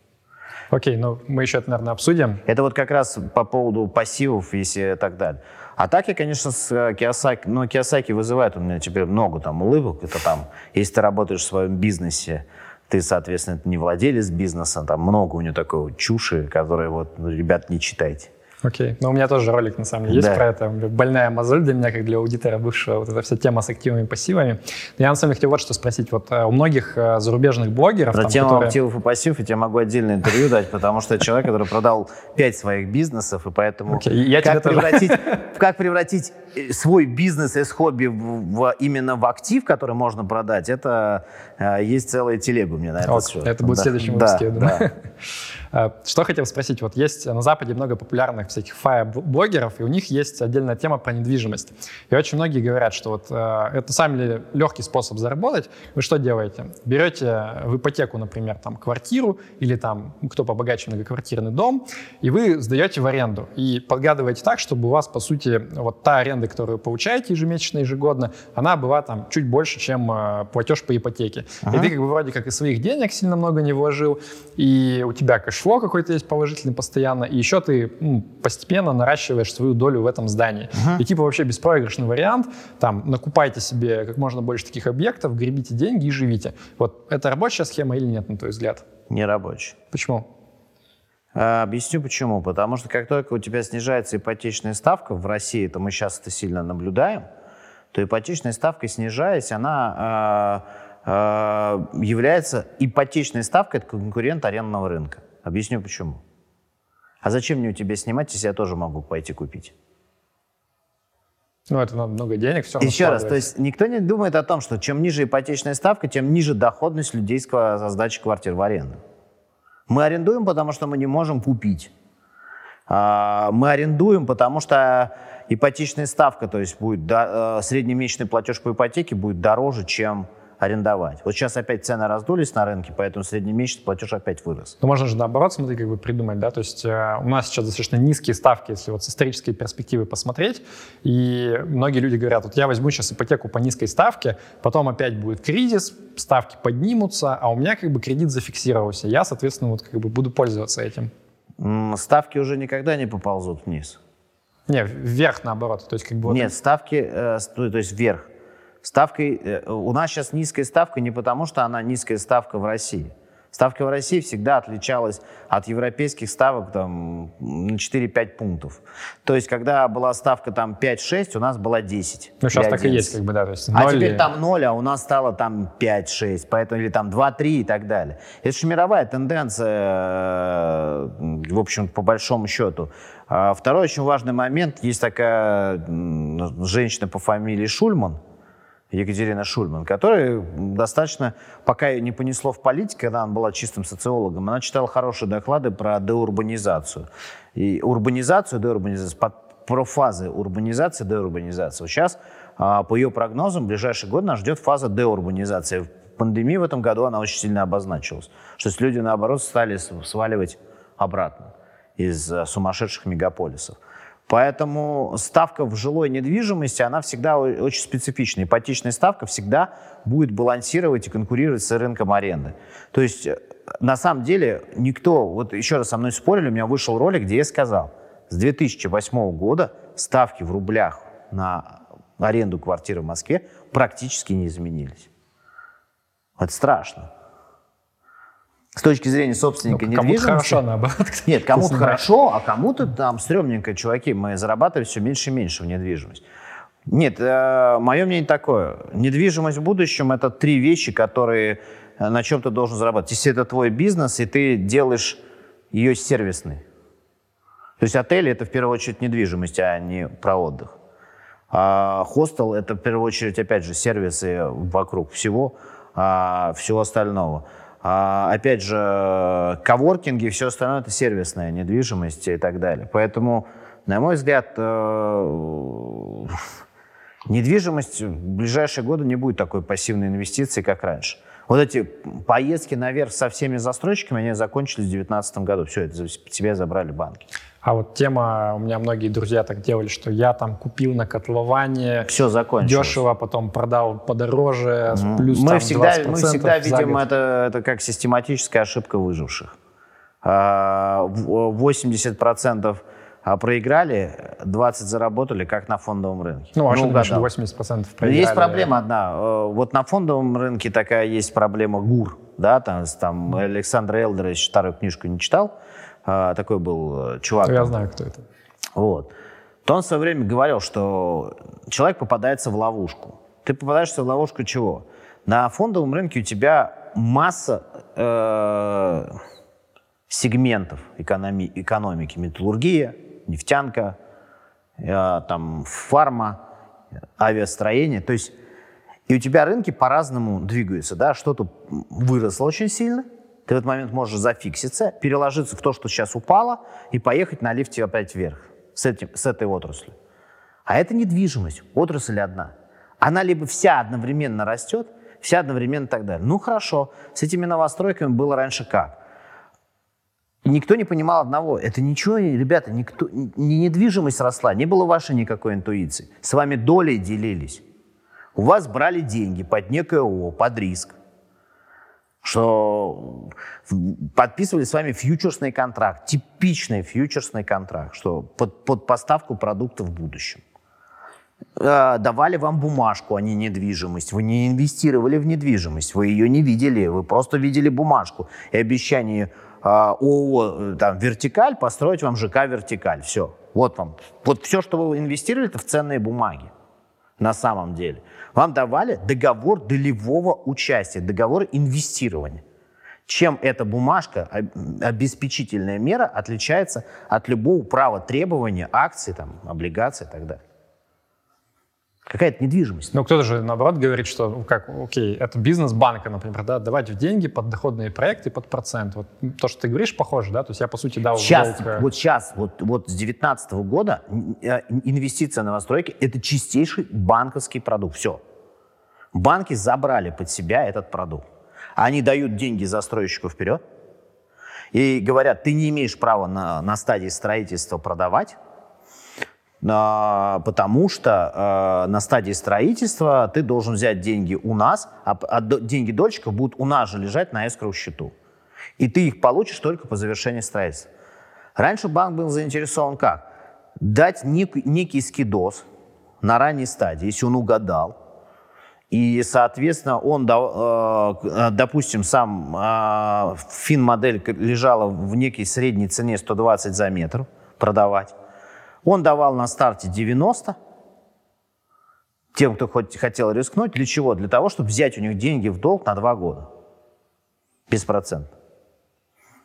Окей, ну мы еще это, наверное, обсудим. Это вот как раз по поводу пассивов, если так далее. А так я, конечно, с э, Киосаки, ну, Киосаки вызывает у меня теперь много там улыбок. Это там, если ты работаешь в своем бизнесе, ты, соответственно, не владелец бизнеса, там много у него такой чуши, которые вот, ну, ребят, не читайте. Окей. Но у меня тоже ролик, на самом деле, есть Да. про это. Больная мозоль для меня, как для аудитора бывшего, вот эта вся тема с активами и пассивами. Но я, на самом деле, хотел вот что спросить. Вот э, у многих э, зарубежных блогеров, Про там, тему которые- активов и пассивов я тебе могу отдельное интервью дать, потому что это человек, который продал пять своих бизнесов, и поэтому я как, превратить, как превратить э, свой бизнес из хобби в, именно в актив, который можно продать, это есть целая телега у меня на счет. это будет в следующем выпуске, я думаю. А, Что хотел спросить, вот есть на Западе много популярных всяких фая-блогеров, и у них есть отдельная тема про недвижимость. И очень многие говорят, что вот э, это самом деле легкий способ заработать. Вы что делаете? Берете в ипотеку, например, там квартиру или там, ну, кто побогаче, многоквартирный дом, и вы сдаете в аренду. И подгадываете так, чтобы у вас, по сути, вот та аренда, которую вы получаете ежемесячно, ежегодно, она была там чуть больше, чем э, платеж по ипотеке. И ты как бы вроде как и своих денег сильно много не вложил, и у тебя кэшфло какой-то есть положительный постоянно, и еще ты м, постепенно наращиваешь свою долю в этом здании. И типа вообще беспроигрышный вариант, там, накупайте себе как можно больше таких объектов, гребите деньги и живите. Вот это рабочая схема или нет, на твой взгляд? Не рабочий. Почему? А, Объясню почему. Потому что как только у тебя снижается ипотечная ставка в России, это мы сейчас это сильно наблюдаем, то ипотечная ставка, снижаясь, она а, а, является ипотечной ставкой, это конкурент арендного рынка. Объясню почему. А зачем мне у тебя снимать, если я тоже могу пойти купить? Ну, это надо много денег, все Еще раз, то есть никто не думает о том, что чем ниже ипотечная ставка, тем ниже доходность людей с со сдачи квартир в аренду. Мы арендуем, потому что мы не можем купить. А, Мы арендуем, потому что ипотечная ставка, то есть будет э, среднемесячный платеж по ипотеке будет дороже, чем арендовать. Вот сейчас опять цены раздулись на рынке, поэтому среднемесячный платеж опять вырос. Но можно же наоборот, смотри, как бы придумать, да, то есть э, у нас сейчас достаточно низкие ставки, если вот с исторической перспективы посмотреть, и многие люди говорят, вот я возьму сейчас ипотеку по низкой ставке, потом опять будет кризис, ставки поднимутся, а у меня как бы кредит зафиксировался, я, соответственно, вот как бы буду пользоваться этим. Ставки уже никогда не поползут вниз. Не, вверх наоборот, то есть как бы... вот- Нет, ставки, э, то то есть вверх. Ставкой, э, у нас сейчас низкая ставка не потому, что она низкая ставка в России. Ставка в России всегда отличалась от европейских ставок там, на 4-5 пунктов. То есть, когда была ставка там 5-6, у нас была 10. Ну, сейчас или так и 11. есть, как бы, да, то есть А ноль теперь и- там 0, а у нас стало там 5-6, поэтому или там 2-3 и так далее. Это же мировая тенденция, э, в общем, по большому счету. А Второй очень важный момент. Есть такая женщина по фамилии Шульман, Екатерина Шульман, которая достаточно, пока ее не понесло в политике, когда она была чистым социологом, она читала хорошие доклады про деурбанизацию. И урбанизацию, деурбанизацию, про фазы урбанизации, деурбанизации. Сейчас, а, по ее прогнозам, в ближайший год нас ждет фаза деурбанизации. пандемии в этом году она очень сильно обозначилась. Что есть люди, наоборот, стали сваливать обратно из э, сумасшедших мегаполисов. Поэтому ставка в жилой недвижимости, она всегда очень специфичная. Ипотечная ставка всегда будет балансировать и конкурировать с рынком аренды. То есть, э, на самом деле, никто, вот еще раз со мной спорили, у меня вышел ролик, где я сказал, с 2008 года ставки в рублях на аренду квартиры в Москве практически не изменились. Это страшно. С точки зрения собственника ну, недвижимости... Кому-то хорошо, наоборот. Нет, кому-то хорошо, а кому-то там стрёмненько, чуваки, мы зарабатываем все меньше и меньше в недвижимость. Нет, э, мое мнение такое. Недвижимость в будущем – это три вещи, которые, э, на чем ты должен зарабатывать. Если это твой бизнес, и ты делаешь ее сервисной. То есть отель – это в первую очередь недвижимость, а не про отдых. А хостел – это в первую очередь, опять же, сервисы вокруг всего, а, всего остального. А, опять же, коворкинги и все остальное – это сервисная недвижимость и так далее. Поэтому, на мой взгляд, э, недвижимость в ближайшие годы не будет такой пассивной инвестицией, как раньше. Вот эти поездки наверх со всеми застройщиками, они закончились в 2019 году. Все, это себе забрали банки. А вот тема, у меня многие друзья так делали, что я там купил на котловане Все закончилось. дешево, потом продал подороже, mm-hmm. плюс мы там всегда, Мы всегда видим это, это как систематическая ошибка выживших. 80% а, проиграли, 20 заработали, как на фондовом рынке. Ну, а ну, что 80% проиграли? Есть проблема одна. Э, вот на фондовом рынке такая есть проблема ГУР. Да, там, там Александр Элдерович старую книжку не читал, а, такой был э, чувак. Я знаю, кто это. Вот. То он в свое время говорил, что человек попадается в ловушку. Ты попадаешься в ловушку чего? На фондовом рынке у тебя масса э, сегментов экономи- экономики. Металлургия, нефтянка, э, там фарма, авиастроение. То есть и у тебя рынки по-разному двигаются. Да? Что-то выросло очень сильно – ты в этот момент можешь зафикситься, переложиться в то, что сейчас упало, и поехать на лифте опять вверх с, этим, с этой отраслью. А это недвижимость, отрасль одна. Она либо вся одновременно растет, вся одновременно и так далее. Ну хорошо, с этими новостройками было раньше как? Никто не понимал одного. Это ничего, ребята, никто, не недвижимость росла, не было вашей никакой интуиции. С вами долей делились. У вас брали деньги под некое ООО, под риск что подписывали с вами фьючерсный контракт, типичный фьючерсный контракт, что под, под поставку продуктов в будущем. Э, давали вам бумажку, а не недвижимость. Вы не инвестировали в недвижимость, вы ее не видели, вы просто видели бумажку и обещание э, ООО там, «Вертикаль» построить вам ЖК «Вертикаль». Все. Вот вам. Вот все, что вы инвестировали, это в ценные бумаги на самом деле. Вам давали договор долевого участия, договор инвестирования. Чем эта бумажка, обеспечительная мера, отличается от любого права требования акций, там, облигаций и так далее? Какая-то недвижимость. Ну, кто-то же, наоборот, говорит, что, ну, как, окей, это бизнес банка, например, да, давать в деньги под доходные проекты под процент. Вот то, что ты говоришь, похоже, да? То есть я, по сути, дал сейчас, долг... Вот сейчас, вот, вот с 2019 года э, инвестиция на новостройки – это чистейший банковский продукт. Все. Банки забрали под себя этот продукт. Они дают деньги застройщику вперед и говорят, ты не имеешь права на, на стадии строительства продавать, потому что э, на стадии строительства ты должен взять деньги у нас, а, а деньги дольщиков будут у нас же лежать на эскроу счету. И ты их получишь только по завершении строительства. Раньше банк был заинтересован как? Дать некий, некий скидос на ранней стадии, если он угадал. И, соответственно, он, э, допустим, сам фин-модель лежала в некой средней цене 120 за метр продавать. Он давал на старте 90 тем, кто хоть хотел рискнуть. Для чего? Для того, чтобы взять у них деньги в долг на два года. Беспроцентно.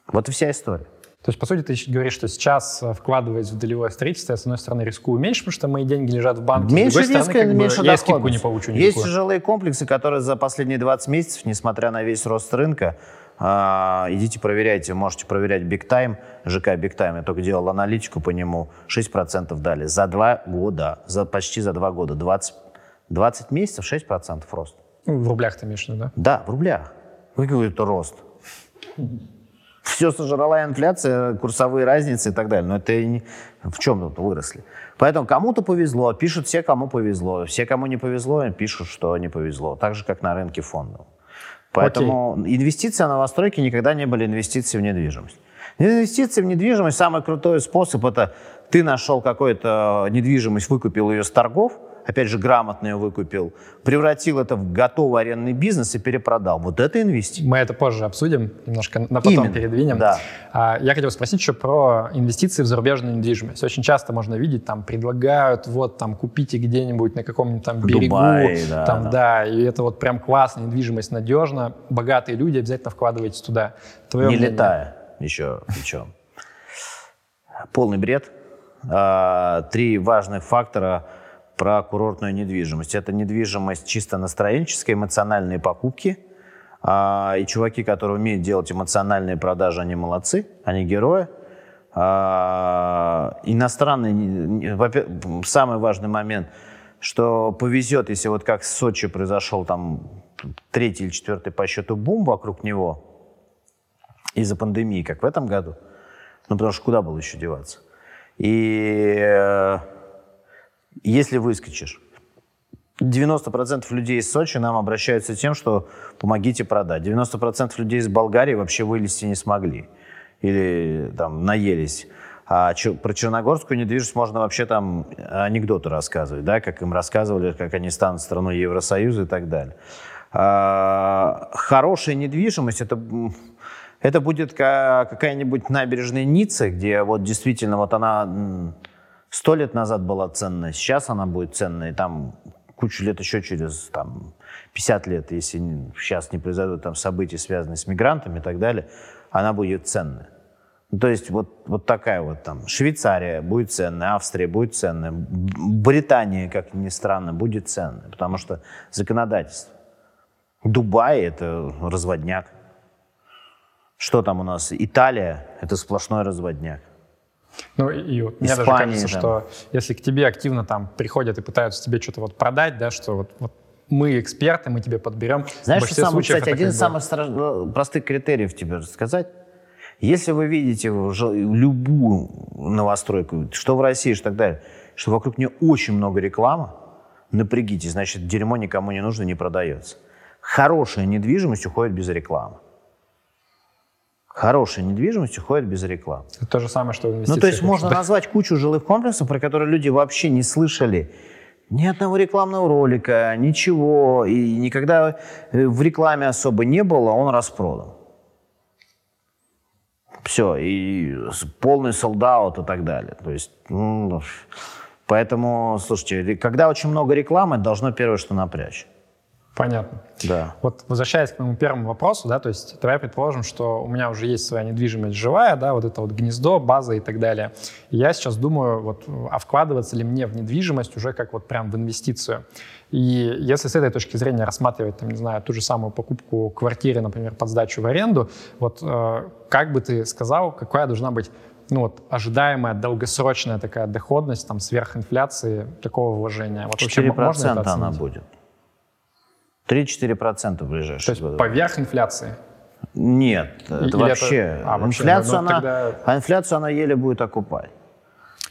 Вот и вся история. То есть, по сути, ты говоришь, что сейчас, э, вкладываясь в долевое строительство, я, с одной стороны, рискую меньше, потому что мои деньги лежат в банке. Меньше с другой риска, стороны, меньше бы, я скидку не получу никакую. Есть жилые комплексы, которые за последние 20 месяцев, несмотря на весь рост рынка, идите проверяйте, можете проверять Big Time, ЖК Big Time, я только делал аналитику по нему, 6% дали за два года, за, почти за два года, 20, 20 месяцев 6% рост. В рублях ты имеешь в виду, да? Да, в рублях. Какой это рост? Все сожрала инфляция, курсовые разницы и так далее. Но это не... в чем тут выросли? Поэтому кому-то повезло, пишут все, кому повезло. Все, кому не повезло, пишут, что не повезло. Так же, как на рынке фондов. Поэтому Окей. инвестиции в новостройки никогда не были инвестиции в недвижимость. Инвестиции в недвижимость, самый крутой способ – это ты нашел какую-то недвижимость, выкупил ее с торгов, опять же, грамотно ее выкупил, превратил это в готовый арендный бизнес и перепродал. Вот это инвестиции. Мы это позже обсудим, немножко на потом Именно, передвинем. Да. А, я хотел спросить еще про инвестиции в зарубежную недвижимость. Очень часто можно видеть, там предлагают, вот там купите где-нибудь на каком-нибудь там берегу. Дубай, да, там, да. да, и это вот прям классно, недвижимость надежно. Богатые люди обязательно вкладывайтесь туда. Твое Не мнение? летая еще причем. Полный бред. А, три важных фактора про курортную недвижимость. Это недвижимость чисто настроенческая, эмоциональные покупки. А, и чуваки, которые умеют делать эмоциональные продажи, они молодцы, они герои. А, иностранный, самый важный момент, что повезет, если вот как в Сочи произошел там третий или четвертый по счету бум вокруг него из-за пандемии, как в этом году. Ну, потому что куда было еще деваться? И э, если выскочишь, 90% людей из Сочи нам обращаются тем, что помогите продать. 90% людей из Болгарии вообще вылезти не смогли. Или там наелись. А про черногорскую недвижимость можно вообще там анекдоты рассказывать, да, как им рассказывали, как они станут страной Евросоюза и так далее. А, хорошая недвижимость это, это будет какая-нибудь набережная Ницца, где вот действительно вот она сто лет назад была ценная, сейчас она будет ценная, и там кучу лет еще через там, 50 лет, если сейчас не произойдут там события, связанные с мигрантами и так далее, она будет ценная. Ну, то есть вот, вот такая вот там Швейцария будет ценная, Австрия будет ценная, Британия, как ни странно, будет ценная, потому что законодательство. Дубай – это разводняк. Что там у нас? Италия – это сплошной разводняк. Ну и вот мне даже кажется, там. что если к тебе активно там приходят и пытаются тебе что-то вот продать, да, что вот, вот мы эксперты, мы тебе подберем. Знаешь, что самое, кстати, один из самых страш... Ну, простых критериев тебе рассказать? Если вы видите любую новостройку, что в России, что так далее, что вокруг нее очень много рекламы, напрягитесь, значит, дерьмо никому не нужно, не продается. Хорошая недвижимость уходит без рекламы хорошая недвижимость уходит без рекламы. Это то же самое, что инвестиции. Ну, то есть можно да? назвать кучу жилых комплексов, про которые люди вообще не слышали ни одного рекламного ролика, ничего. И никогда э, в рекламе особо не было, он распродан. Все, и полный солдат и так далее. То есть, ну, поэтому, слушайте, когда очень много рекламы, должно первое, что напрячь. Понятно. Да. Вот возвращаясь к моему первому вопросу, да, то есть давай предположим, что у меня уже есть своя недвижимость живая, да, вот это вот гнездо, база и так далее. И я сейчас думаю, вот, а вкладываться ли мне в недвижимость уже как вот прям в инвестицию. И если с этой точки зрения рассматривать, там, не знаю, ту же самую покупку квартиры, например, под сдачу в аренду, вот э, как бы ты сказал, какая должна быть ну, вот, ожидаемая долгосрочная такая доходность, там, сверхинфляции такого вложения? Вот 4% вообще, можно это она будет. 3-4% в ближайшие То есть годы. поверх инфляции? Нет, это Или вообще. Это... А, вообще инфляцию, ну, она, тогда... а инфляцию она еле будет окупать.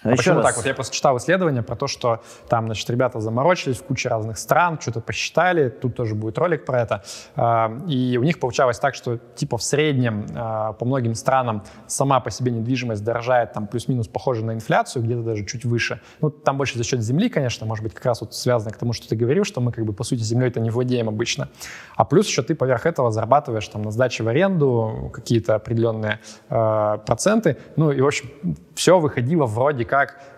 А Еще почему раз. так? Вот я просто читал исследование про то, что там, значит, ребята заморочились в куче разных стран, что-то посчитали, тут тоже будет ролик про это. А, и у них получалось так, что типа в среднем а, по многим странам сама по себе недвижимость дорожает там плюс-минус похоже на инфляцию, где-то даже чуть выше. Ну, там больше за счет земли, конечно, может быть, как раз вот связано к тому, что ты говорил, что мы как бы по сути землей-то не владеем обычно. А плюс еще ты поверх этого зарабатываешь там на сдаче в аренду какие-то определенные э, проценты. Ну и, в общем, все выходило вроде как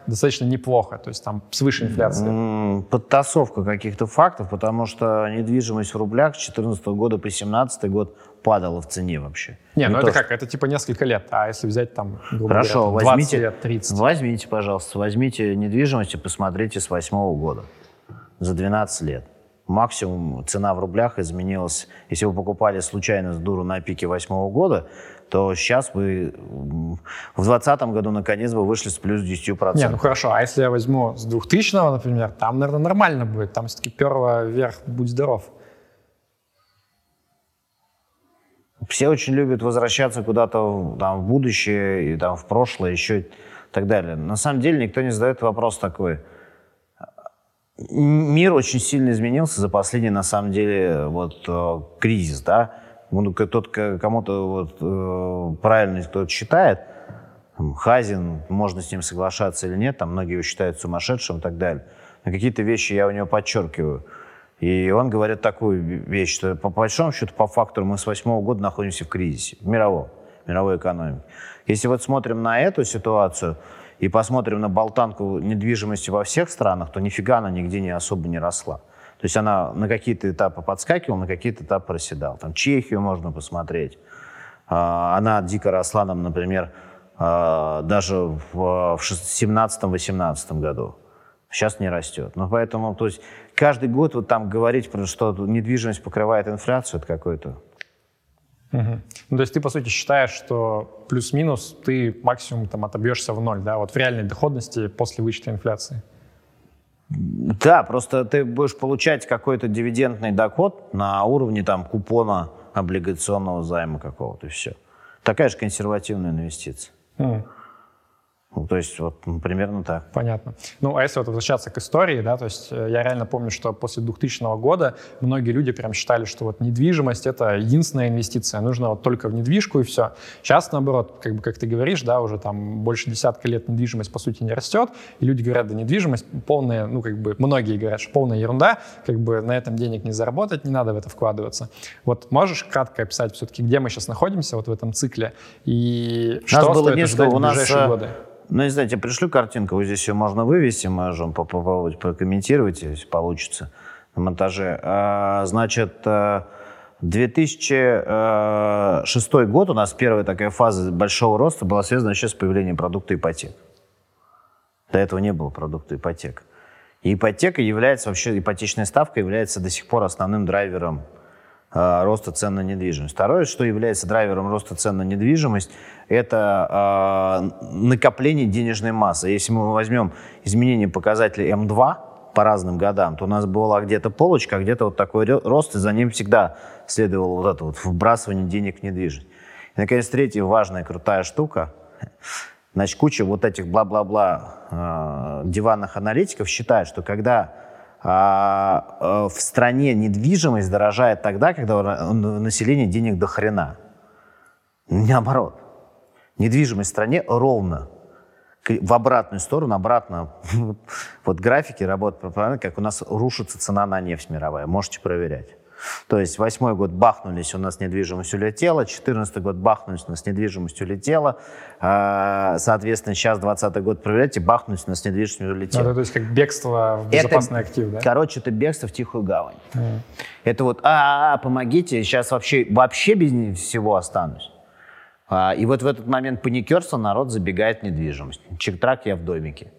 достаточно неплохо, то есть там свыше инфляции. Подтасовка каких-то фактов, потому что недвижимость в рублях с 2014 года по 2017 год падала в цене вообще. Не, Не ну это как, это типа несколько лет, а если взять там, Хорошо, говоря, 20 возьмите, лет, 30. Возьмите, пожалуйста, возьмите недвижимость и посмотрите с 2008 года, за 12 лет максимум цена в рублях изменилась. Если вы покупали случайно с дуру на пике восьмого года, то сейчас вы в 2020 году наконец вы вышли с плюс 10%. Не, ну хорошо, а если я возьму с 2000 например, там, наверное, нормально будет, там все-таки перво вверх, будь здоров. Все очень любят возвращаться куда-то там, в будущее, и, там, в прошлое, еще и так далее. На самом деле никто не задает вопрос такой. Мир очень сильно изменился за последний, на самом деле, вот, э, кризис, да. Ну, тот, кому-то вот, э, правильно кто-то считает, Хазин, можно с ним соглашаться или нет, там многие его считают сумасшедшим и так далее. Но какие-то вещи я у него подчеркиваю. И он говорит такую вещь, что по большому счету, по фактору, мы с восьмого года находимся в кризисе, в мировом, мировой экономике. Если вот смотрим на эту ситуацию и посмотрим на болтанку недвижимости во всех странах, то нифига она нигде не особо не росла. То есть она на какие-то этапы подскакивала, на какие-то этапы проседала. Там Чехию можно посмотреть. А, она дико росла нам, например, а, даже в 17-18 году. Сейчас не растет. Но поэтому, то есть каждый год вот там говорить, что недвижимость покрывает инфляцию, это какой-то Угу. Ну, то есть ты, по сути, считаешь, что плюс-минус ты максимум там отобьешься в ноль, да, вот в реальной доходности после вычета инфляции? Да, просто ты будешь получать какой-то дивидендный доход на уровне там купона облигационного займа какого-то, и все. Такая же консервативная инвестиция. Mm. Ну, то есть вот ну, примерно так. Понятно. Ну, а если вот возвращаться к истории, да, то есть э, я реально помню, что после 2000 года многие люди прям считали, что вот недвижимость — это единственная инвестиция, нужно вот только в недвижку и все. Сейчас, наоборот, как бы, как ты говоришь, да, уже там больше десятка лет недвижимость, по сути, не растет, и люди говорят, да, недвижимость полная, ну, как бы, многие говорят, что полная ерунда, как бы на этом денег не заработать, не надо в это вкладываться. Вот можешь кратко описать все-таки, где мы сейчас находимся вот в этом цикле, и что было стоит ожидать в ближайшие нас, годы? Ну, не знаю, я пришлю картинку, вот здесь ее можно вывести, можем попробовать прокомментировать, если получится на монтаже. А, значит, 2006 э, год у нас первая такая фаза большого роста была связана еще с появлением продукта ипотек. До этого не было продукта ипотек. И ипотека является вообще, ипотечная ставка является до сих пор основным драйвером Э, роста цен на недвижимость. Второе, что является драйвером роста цен на недвижимость, это э, накопление денежной массы. Если мы возьмем изменение показателей М2 по разным годам, то у нас была где-то полочка, а где-то вот такой рост, и за ним всегда следовало вот это вот вбрасывание денег в недвижимость. И, наконец, третья важная крутая штука. Значит, куча вот этих бла-бла-бла э, диванных аналитиков считает, что когда э, в стране недвижимость дорожает тогда, когда у населения денег до хрена. Наоборот. Недвижимость в стране ровно в обратную сторону, обратно. Вот графики работают, как у нас рушится цена на нефть мировая. Можете проверять. То есть восьмой год бахнулись, у нас недвижимость улетела, четырнадцатый год бахнулись, у нас недвижимость улетела, а, соответственно, сейчас двадцатый год проверяйте, бахнулись, у нас недвижимость улетела. Ну, то есть как бегство в безопасный это, актив, да? Короче, это бегство в тихую гавань. Mm. Это вот, а, а, помогите, сейчас вообще, вообще без всего останусь. А, и вот в этот момент паникерства народ забегает в недвижимость. Чек-трак я в домике.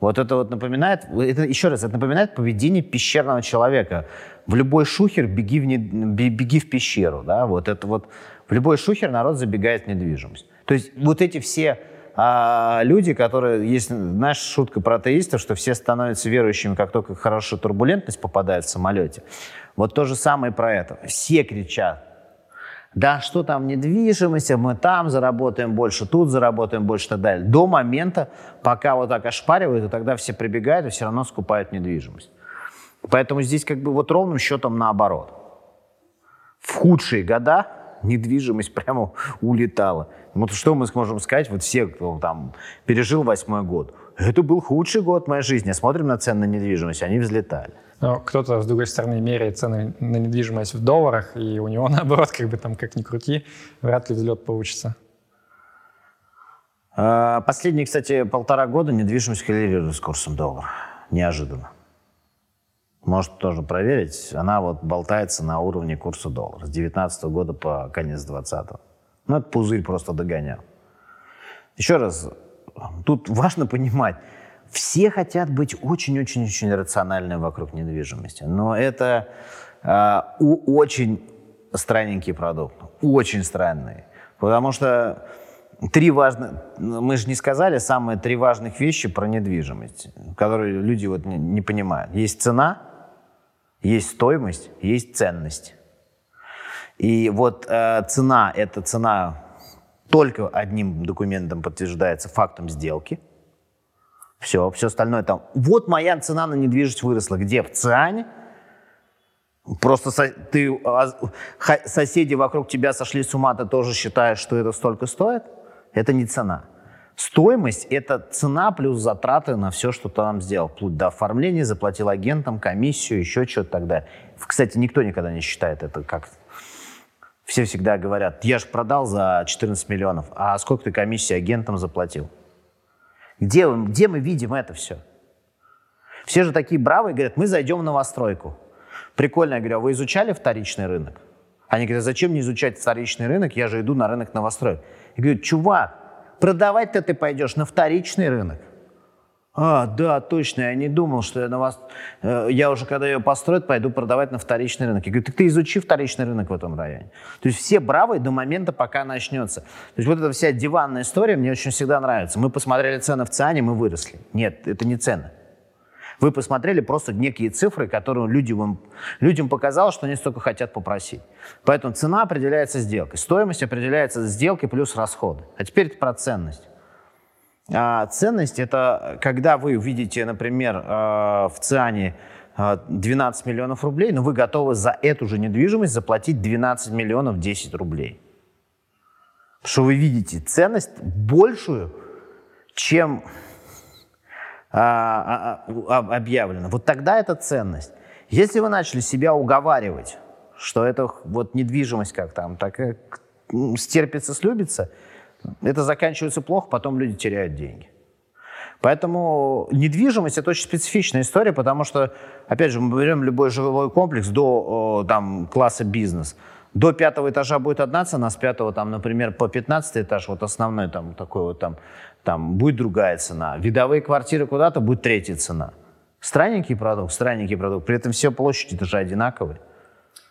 Вот это вот напоминает, это, еще раз, это напоминает поведение пещерного человека. В любой шухер беги в, не, беги в пещеру, да, вот это вот. В любой шухер народ забегает в недвижимость. То есть вот эти все а, люди, которые, есть, знаешь, шутка про атеистов, что все становятся верующими, как только хорошая турбулентность попадает в самолете. Вот то же самое про это. Все кричат, да что там недвижимость, мы там заработаем больше, тут заработаем больше и так далее. До момента, пока вот так ошпаривают, и тогда все прибегают и все равно скупают недвижимость. Поэтому здесь как бы вот ровным счетом наоборот. В худшие года недвижимость прямо улетала. Вот что мы сможем сказать, вот все, кто там пережил восьмой год. Это был худший год моей жизни. Смотрим на цены на недвижимость, они взлетали. Но кто-то, с другой стороны, меряет цены на недвижимость в долларах, и у него, наоборот, как бы там, как ни крути, вряд ли взлет получится. А, последние, кстати, полтора года недвижимость коррелирует с курсом доллара. Неожиданно. Может тоже проверить. Она вот болтается на уровне курса доллара с 2019 года по конец 2020. Ну, это пузырь просто догонял. Еще раз, тут важно понимать, все хотят быть очень-очень-очень рациональными вокруг недвижимости, но это э, очень странненький продукт, очень странный. Потому что три важных, мы же не сказали самые три важных вещи про недвижимость, которые люди вот не, не понимают. Есть цена, есть стоимость, есть ценность. И вот э, цена, это цена только одним документом подтверждается фактом сделки. Все, все остальное там. Вот моя цена на недвижимость выросла. Где? В ЦИАНе? Просто со, ты, а, соседи вокруг тебя сошли с ума, ты тоже считаешь, что это столько стоит? Это не цена. Стоимость – это цена плюс затраты на все, что ты там сделал. Вплоть до оформления, заплатил агентам, комиссию, еще что-то тогда. Кстати, никто никогда не считает это как... Все всегда говорят, я же продал за 14 миллионов, а сколько ты комиссии агентам заплатил? Где, где мы видим это все? Все же такие бравые говорят, мы зайдем в новостройку. Прикольно, я говорю, а вы изучали вторичный рынок? Они говорят, зачем мне изучать вторичный рынок, я же иду на рынок новостроек. Я говорю, чувак, продавать-то ты пойдешь на вторичный рынок. А, да, точно, я не думал, что я на вас... Э, я уже, когда ее построят, пойду продавать на вторичный рынок. Я говорю, так ты изучи вторичный рынок в этом районе. То есть все бравые до момента, пока начнется. То есть вот эта вся диванная история мне очень всегда нравится. Мы посмотрели цены в ЦИАНе, мы выросли. Нет, это не цены. Вы посмотрели просто некие цифры, которые людям, людям показалось, что они столько хотят попросить. Поэтому цена определяется сделкой. Стоимость определяется сделкой плюс расходы. А теперь это про ценность. А ценность – это когда вы видите, например, а, в ЦИАНе 12 а, миллионов рублей, но вы готовы за эту же недвижимость заплатить 12 миллионов 10 рублей. Потому что вы видите ценность большую, чем а, а, а, объявлено, вот тогда это ценность. Если вы начали себя уговаривать, что это вот недвижимость как там, так стерпится, слюбится, это заканчивается плохо, потом люди теряют деньги. Поэтому недвижимость это очень специфичная история, потому что, опять же, мы берем любой жилой комплекс до там, класса бизнес. До пятого этажа будет одна цена, с пятого, там, например, по 15 этаж, вот основной там такой вот там там будет другая цена. Видовые квартиры куда-то будет третья цена. Странненький продукт, странненький продукт. При этом все площади даже одинаковые.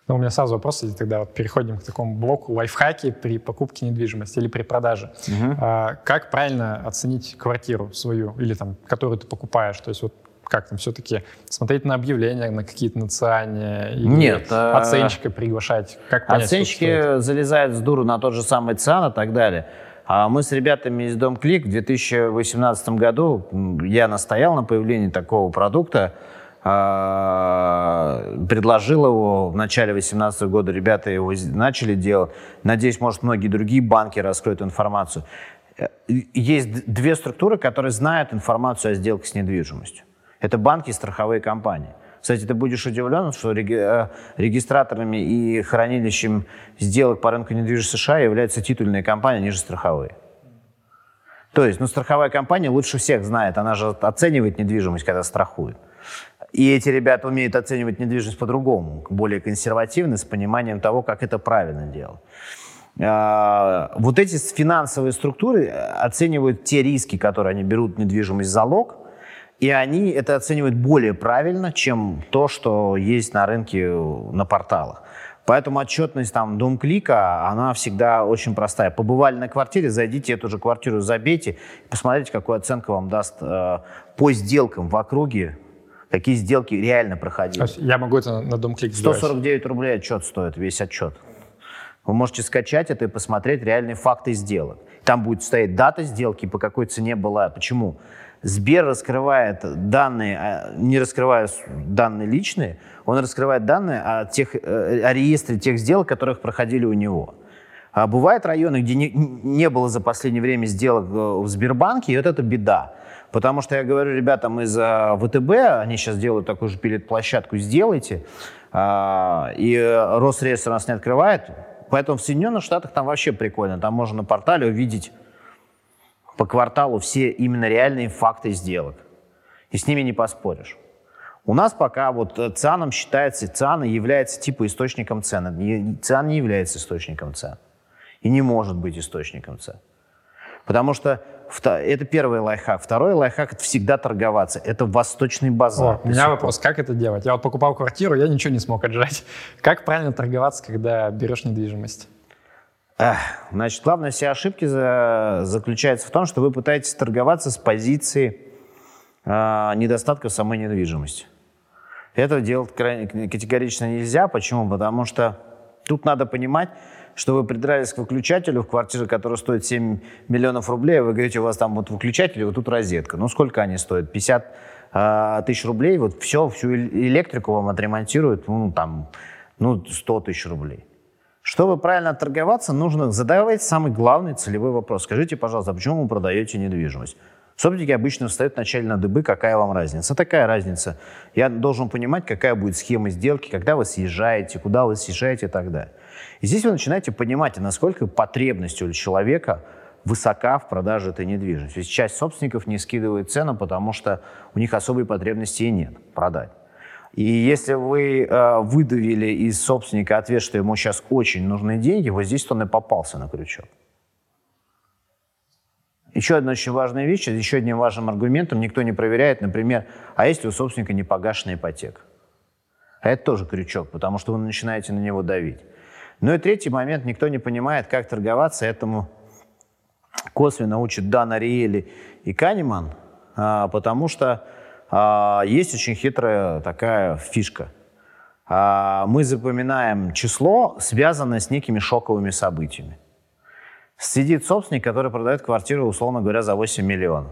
Ну, у меня сразу вопрос, если тогда вот переходим к такому блоку лайфхаки при покупке недвижимости или при продаже. Угу. А, как правильно оценить квартиру свою или там, которую ты покупаешь? То есть вот как там все-таки смотреть на объявления, на какие-то национальные Нет, а оценщика приглашать? Как понять, Оценщики залезают с дуру на тот же самый ЦИАН и так далее. А мы с ребятами из Дом Клик в 2018 году, я настоял на появлении такого продукта, а, предложил его в начале 2018 года, ребята его начали делать. Надеюсь, может, многие другие банки раскроют информацию. Э, есть две структуры, которые знают информацию о сделке с недвижимостью. Это банки и страховые компании. Кстати, ты будешь удивлен, что э, регистраторами и хранилищем сделок по рынку недвижимости США являются титульные компании, ниже страховые. То есть, ну, страховая компания лучше всех знает, она же оценивает недвижимость, когда страхует. И эти ребята умеют оценивать недвижимость по-другому, более консервативно, с пониманием того, как это правильно делать. А, вот эти финансовые структуры оценивают те риски, которые они берут недвижимость в залог, и они это оценивают более правильно, чем то, что есть на рынке на порталах. Поэтому отчетность там дом клика, она всегда очень простая. Побывали на квартире, зайдите эту же квартиру, забейте, посмотрите, какую оценку вам даст э, по сделкам в округе, какие сделки реально проходили. Я могу это на дом клик 149 рублей отчет стоит, весь отчет. Вы можете скачать это и посмотреть реальные факты сделок. Там будет стоять дата сделки, по какой цене была. Почему? Сбер раскрывает данные, а, не раскрывая данные личные, он раскрывает данные о, тех, э, о реестре тех сделок, которых проходили у него. А бывают районы, где не, не было за последнее время сделок э, в Сбербанке, и вот это беда. Потому что я говорю ребятам из э, ВТБ, они сейчас делают такую же пилот-площадку, сделайте, а, и Росреестр нас не открывает. Поэтому в Соединенных Штатах там вообще прикольно. Там можно на портале увидеть по кварталу все именно реальные факты сделок. И с ними не поспоришь. У нас пока вот э, ЦИАНом считается, ЦИАН является типа источником цен. ЦИАН не является источником цен. И не может быть источником цен. Потому что это первый лайфхак. Второй лайфхак – это всегда торговаться. Это восточный базар. О, у меня вопрос, как это делать? Я вот покупал квартиру, я ничего не смог отжать. Как правильно торговаться, когда берешь недвижимость? Значит, главная вся ошибки за, заключается в том, что вы пытаетесь торговаться с позиции э, недостатка самой недвижимости. Это делать категорично нельзя. Почему? Потому что Тут надо понимать, что вы придрались к выключателю в квартире, которая стоит 7 миллионов рублей, а вы говорите, у вас там вот выключатель, вот тут розетка. Ну, сколько они стоят? 50 э, тысяч рублей, вот все, всю электрику вам отремонтируют, ну, там, ну, 100 тысяч рублей. Чтобы правильно торговаться, нужно задавать самый главный целевой вопрос. Скажите, пожалуйста, а почему вы продаете недвижимость? Собственники обычно встают вначале на дыбы, какая вам разница. Такая разница. Я должен понимать, какая будет схема сделки, когда вы съезжаете, куда вы съезжаете и так далее. И здесь вы начинаете понимать, насколько потребность у человека высока в продаже этой недвижимости. Ведь часть собственников не скидывает цену, потому что у них особой потребности и нет продать. И если вы э, выдавили из собственника ответ, что ему сейчас очень нужны деньги, вот здесь он и попался на крючок. Еще одна очень важная вещь, еще одним важным аргументом никто не проверяет, например, а если у собственника не погашенная ипотека? А это тоже крючок, потому что вы начинаете на него давить. Ну и третий момент, никто не понимает, как торговаться, этому косвенно учат Дана Риэли и Канеман, а, потому что а, есть очень хитрая такая фишка. А, мы запоминаем число, связанное с некими шоковыми событиями. Сидит собственник, который продает квартиру, условно говоря, за 8 миллионов.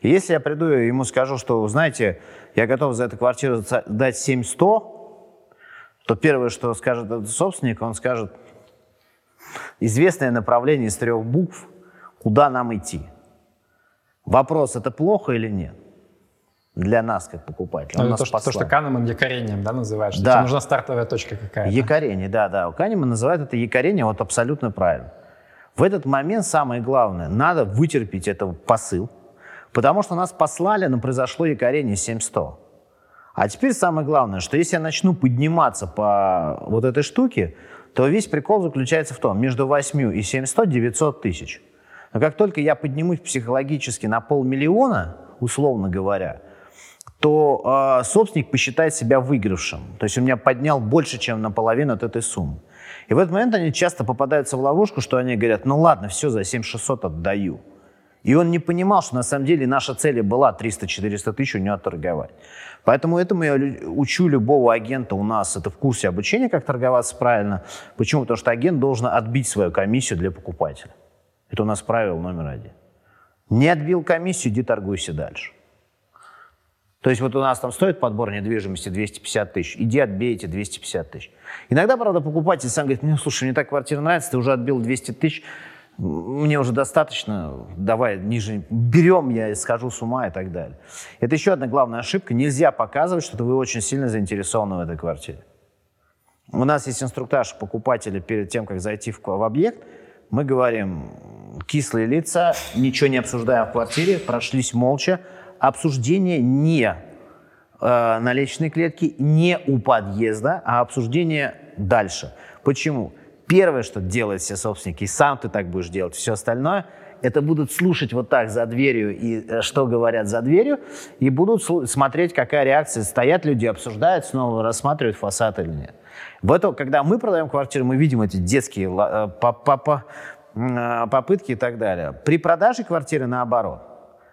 И если я приду и ему скажу, что, знаете, я готов за эту квартиру дать 7100, то первое, что скажет этот собственник, он скажет, известное направление из трех букв, куда нам идти. Вопрос, это плохо или нет? Для нас, как покупателя. Ну, то, что, то, что Канеман якорением да, называют, что да. тебе нужна стартовая точка какая-то. Якорение, да, да. Канеман называет это якорение, вот абсолютно правильно. В этот момент самое главное, надо вытерпеть этот посыл, потому что нас послали, но произошло якорение 7100. А теперь самое главное, что если я начну подниматься по вот этой штуке, то весь прикол заключается в том, между 8 и 700 900 тысяч. Но как только я поднимусь психологически на полмиллиона, условно говоря, то э, собственник посчитает себя выигравшим. То есть он меня поднял больше, чем наполовину от этой суммы. И в этот момент они часто попадаются в ловушку, что они говорят, ну ладно, все, за 7600 отдаю. И он не понимал, что на самом деле наша цель была 300-400 тысяч у него торговать. Поэтому этому я учу любого агента у нас, это в курсе обучения, как торговаться правильно. Почему? Потому что агент должен отбить свою комиссию для покупателя. Это у нас правило номер один. Не отбил комиссию, иди торгуйся дальше. То есть вот у нас там стоит подбор недвижимости 250 тысяч, иди отбей эти 250 тысяч. Иногда, правда, покупатель сам говорит, ну, слушай, мне так квартира нравится, ты уже отбил 200 тысяч, мне уже достаточно, давай ниже, берем, я схожу с ума и так далее. Это еще одна главная ошибка. Нельзя показывать, что вы очень сильно заинтересованы в этой квартире. У нас есть инструктаж покупателя перед тем, как зайти в, в объект. Мы говорим, кислые лица, ничего не обсуждаем в квартире, прошлись молча. Обсуждение не э, на личной клетке, не у подъезда, а обсуждение дальше. Почему? Первое, что делают все собственники, и сам ты так будешь делать, все остальное, это будут слушать вот так за дверью и э, что говорят за дверью, и будут смотреть, какая реакция. Стоят люди, обсуждают, снова рассматривают фасад или нет. В это, когда мы продаем квартиру, мы видим эти детские э, э, попытки и так далее. При продаже квартиры наоборот.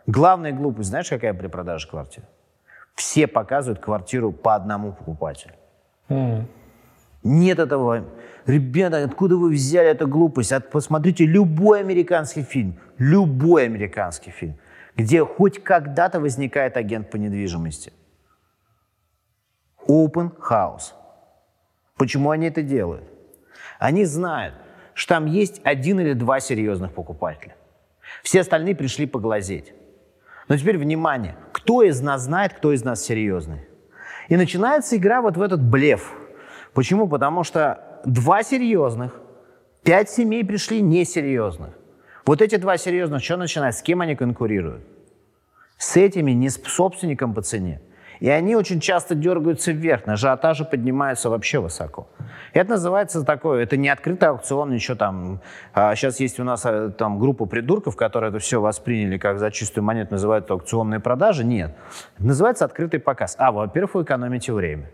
Главная глупость, знаешь, какая при продаже квартиры? Все показывают квартиру по одному покупателю. Mm. Нет этого. Ребята, откуда вы взяли эту глупость? От, посмотрите любой американский фильм, любой американский фильм, где хоть когда-то возникает агент по недвижимости. Open house. Почему они это делают? Они знают, что там есть один или два серьезных покупателя. Все остальные пришли поглазеть. Но теперь внимание, кто из нас знает, кто из нас серьезный? И начинается игра вот в этот блеф – Почему? Потому что два серьезных, пять семей пришли несерьезных. Вот эти два серьезных, что начинать? С кем они конкурируют? С этими, не с собственником по цене. И они очень часто дергаются вверх, на ажиотажи поднимаются вообще высоко. Это называется такое, это не открытый аукцион, ничего там. А сейчас есть у нас а, там группа придурков, которые это все восприняли как за чистую монету, называют аукционные продажи. Нет. Называется открытый показ. А, во-первых, вы экономите время.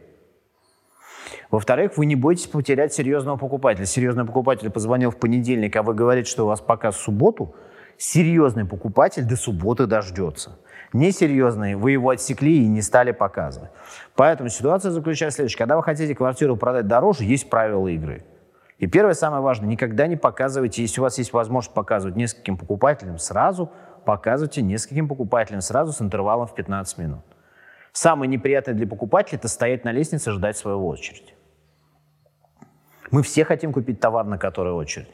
Во-вторых, вы не бойтесь потерять серьезного покупателя. Серьезный покупатель позвонил в понедельник, а вы говорите, что у вас показ в субботу. Серьезный покупатель до субботы дождется. Несерьезный, вы его отсекли и не стали показывать. Поэтому ситуация заключается в следующем. Когда вы хотите квартиру продать дороже, есть правила игры. И первое, самое важное, никогда не показывайте, если у вас есть возможность показывать нескольким покупателям сразу, показывайте нескольким покупателям сразу с интервалом в 15 минут. Самое неприятное для покупателя – это стоять на лестнице ждать своего очереди. Мы все хотим купить товар, на который очередь.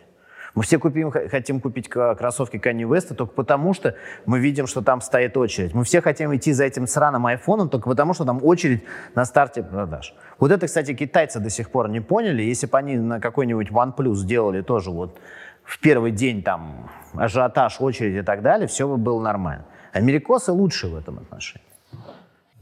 Мы все купим, хотим купить кроссовки Kanye West только потому, что мы видим, что там стоит очередь. Мы все хотим идти за этим сраным айфоном только потому, что там очередь на старте продаж. Вот это, кстати, китайцы до сих пор не поняли. Если бы они на какой-нибудь OnePlus сделали тоже вот в первый день там ажиотаж, очередь и так далее, все бы было нормально. Америкосы лучше в этом отношении.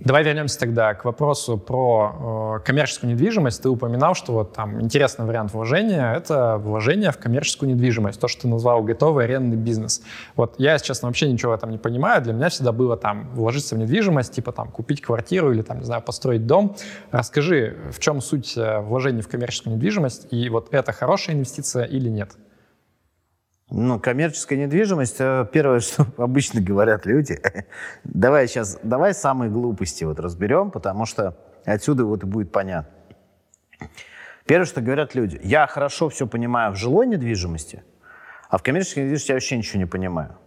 Давай вернемся тогда к вопросу про э, коммерческую недвижимость. Ты упоминал, что вот там интересный вариант вложения — это вложение в коммерческую недвижимость, то, что ты назвал готовый арендный бизнес. Вот я, если честно, вообще ничего в этом не понимаю. Для меня всегда было там вложиться в недвижимость, типа там купить квартиру или там, не знаю, построить дом. Расскажи, в чем суть э, вложения в коммерческую недвижимость, и вот это хорошая инвестиция или нет? Ну, коммерческая недвижимость, э, первое, что обычно говорят люди, давай сейчас, давай самые глупости вот разберем, потому что отсюда вот и будет понятно. Первое, что говорят люди, я хорошо все понимаю в жилой недвижимости, а в коммерческой недвижимости я вообще ничего не понимаю.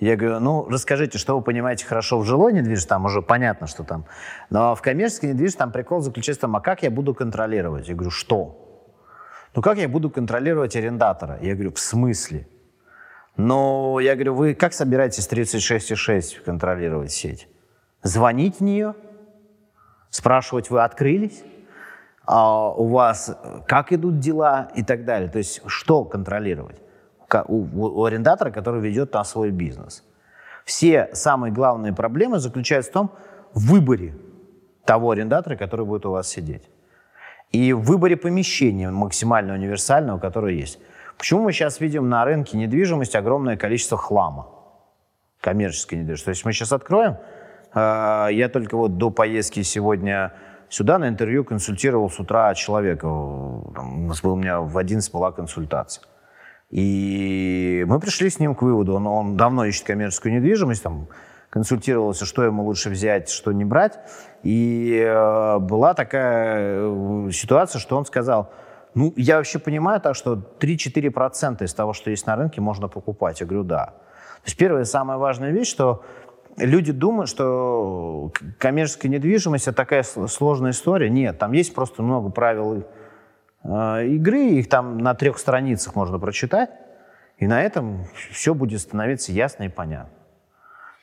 Я говорю, ну, расскажите, что вы понимаете хорошо в жилой недвижимости, там уже понятно, что там. Но в коммерческой недвижимости там прикол заключается в том, а как я буду контролировать? Я говорю, что? Ну как я буду контролировать арендатора? Я говорю, в смысле? Но я говорю, вы как собираетесь 36,6 контролировать сеть? Звонить в нее? Спрашивать, вы открылись? А у вас как идут дела и так далее? То есть что контролировать у, у арендатора, который ведет там свой бизнес? Все самые главные проблемы заключаются в том, в выборе того арендатора, который будет у вас сидеть и в выборе помещения максимально универсального, которое есть. Почему мы сейчас видим на рынке недвижимости огромное количество хлама, коммерческой недвижимости? То есть мы сейчас откроем, э, я только вот до поездки сегодня сюда на интервью консультировал с утра человека, там, у, нас был, у меня в 11 была консультация. И мы пришли с ним к выводу, он, он давно ищет коммерческую недвижимость, там, консультировался, что ему лучше взять, что не брать. И э, была такая э, ситуация, что он сказал, ну, я вообще понимаю так, что 3-4% из того, что есть на рынке, можно покупать. Я говорю, да. То есть первая самая важная вещь, что люди думают, что коммерческая недвижимость – это такая сложная история. Нет, там есть просто много правил э, игры, их там на трех страницах можно прочитать, и на этом все будет становиться ясно и понятно.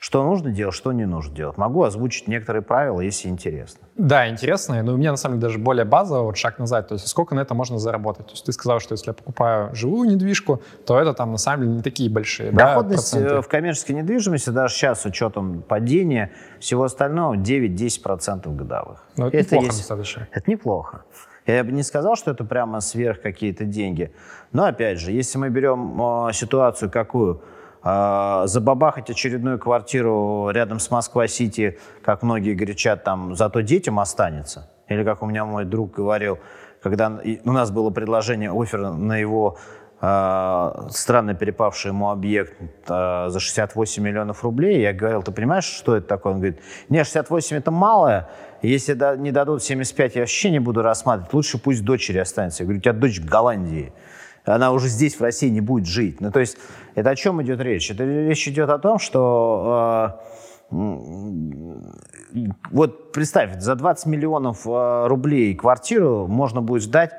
Что нужно делать, что не нужно делать. Могу озвучить некоторые правила, если интересно. Да, интересно. Но у меня, на самом деле, даже более базово, вот шаг назад. То есть сколько на это можно заработать? То есть ты сказал, что если я покупаю живую недвижку, то это там, на самом деле, не такие большие Доходность да, в коммерческой недвижимости даже сейчас с учетом падения всего остального 9-10% годовых. Ну, это, это неплохо есть... достаточно. Это неплохо. Я бы не сказал, что это прямо сверх какие-то деньги. Но, опять же, если мы берем э, ситуацию какую – а, забабахать очередную квартиру рядом с Москва-Сити, как многие горячат, там, зато детям останется. Или как у меня мой друг говорил, когда у нас было предложение, офер на его э, странно перепавший ему объект э, за 68 миллионов рублей. Я говорил, ты понимаешь, что это такое? Он говорит, не, 68 это малое, если да, не дадут 75, я вообще не буду рассматривать, лучше пусть дочери останется. Я говорю, у тебя дочь в Голландии она уже здесь, в России, не будет жить. Ну, то есть, это о чем идет речь? Это речь идет о том, что э, вот представь, за 20 миллионов э, рублей квартиру можно будет ждать,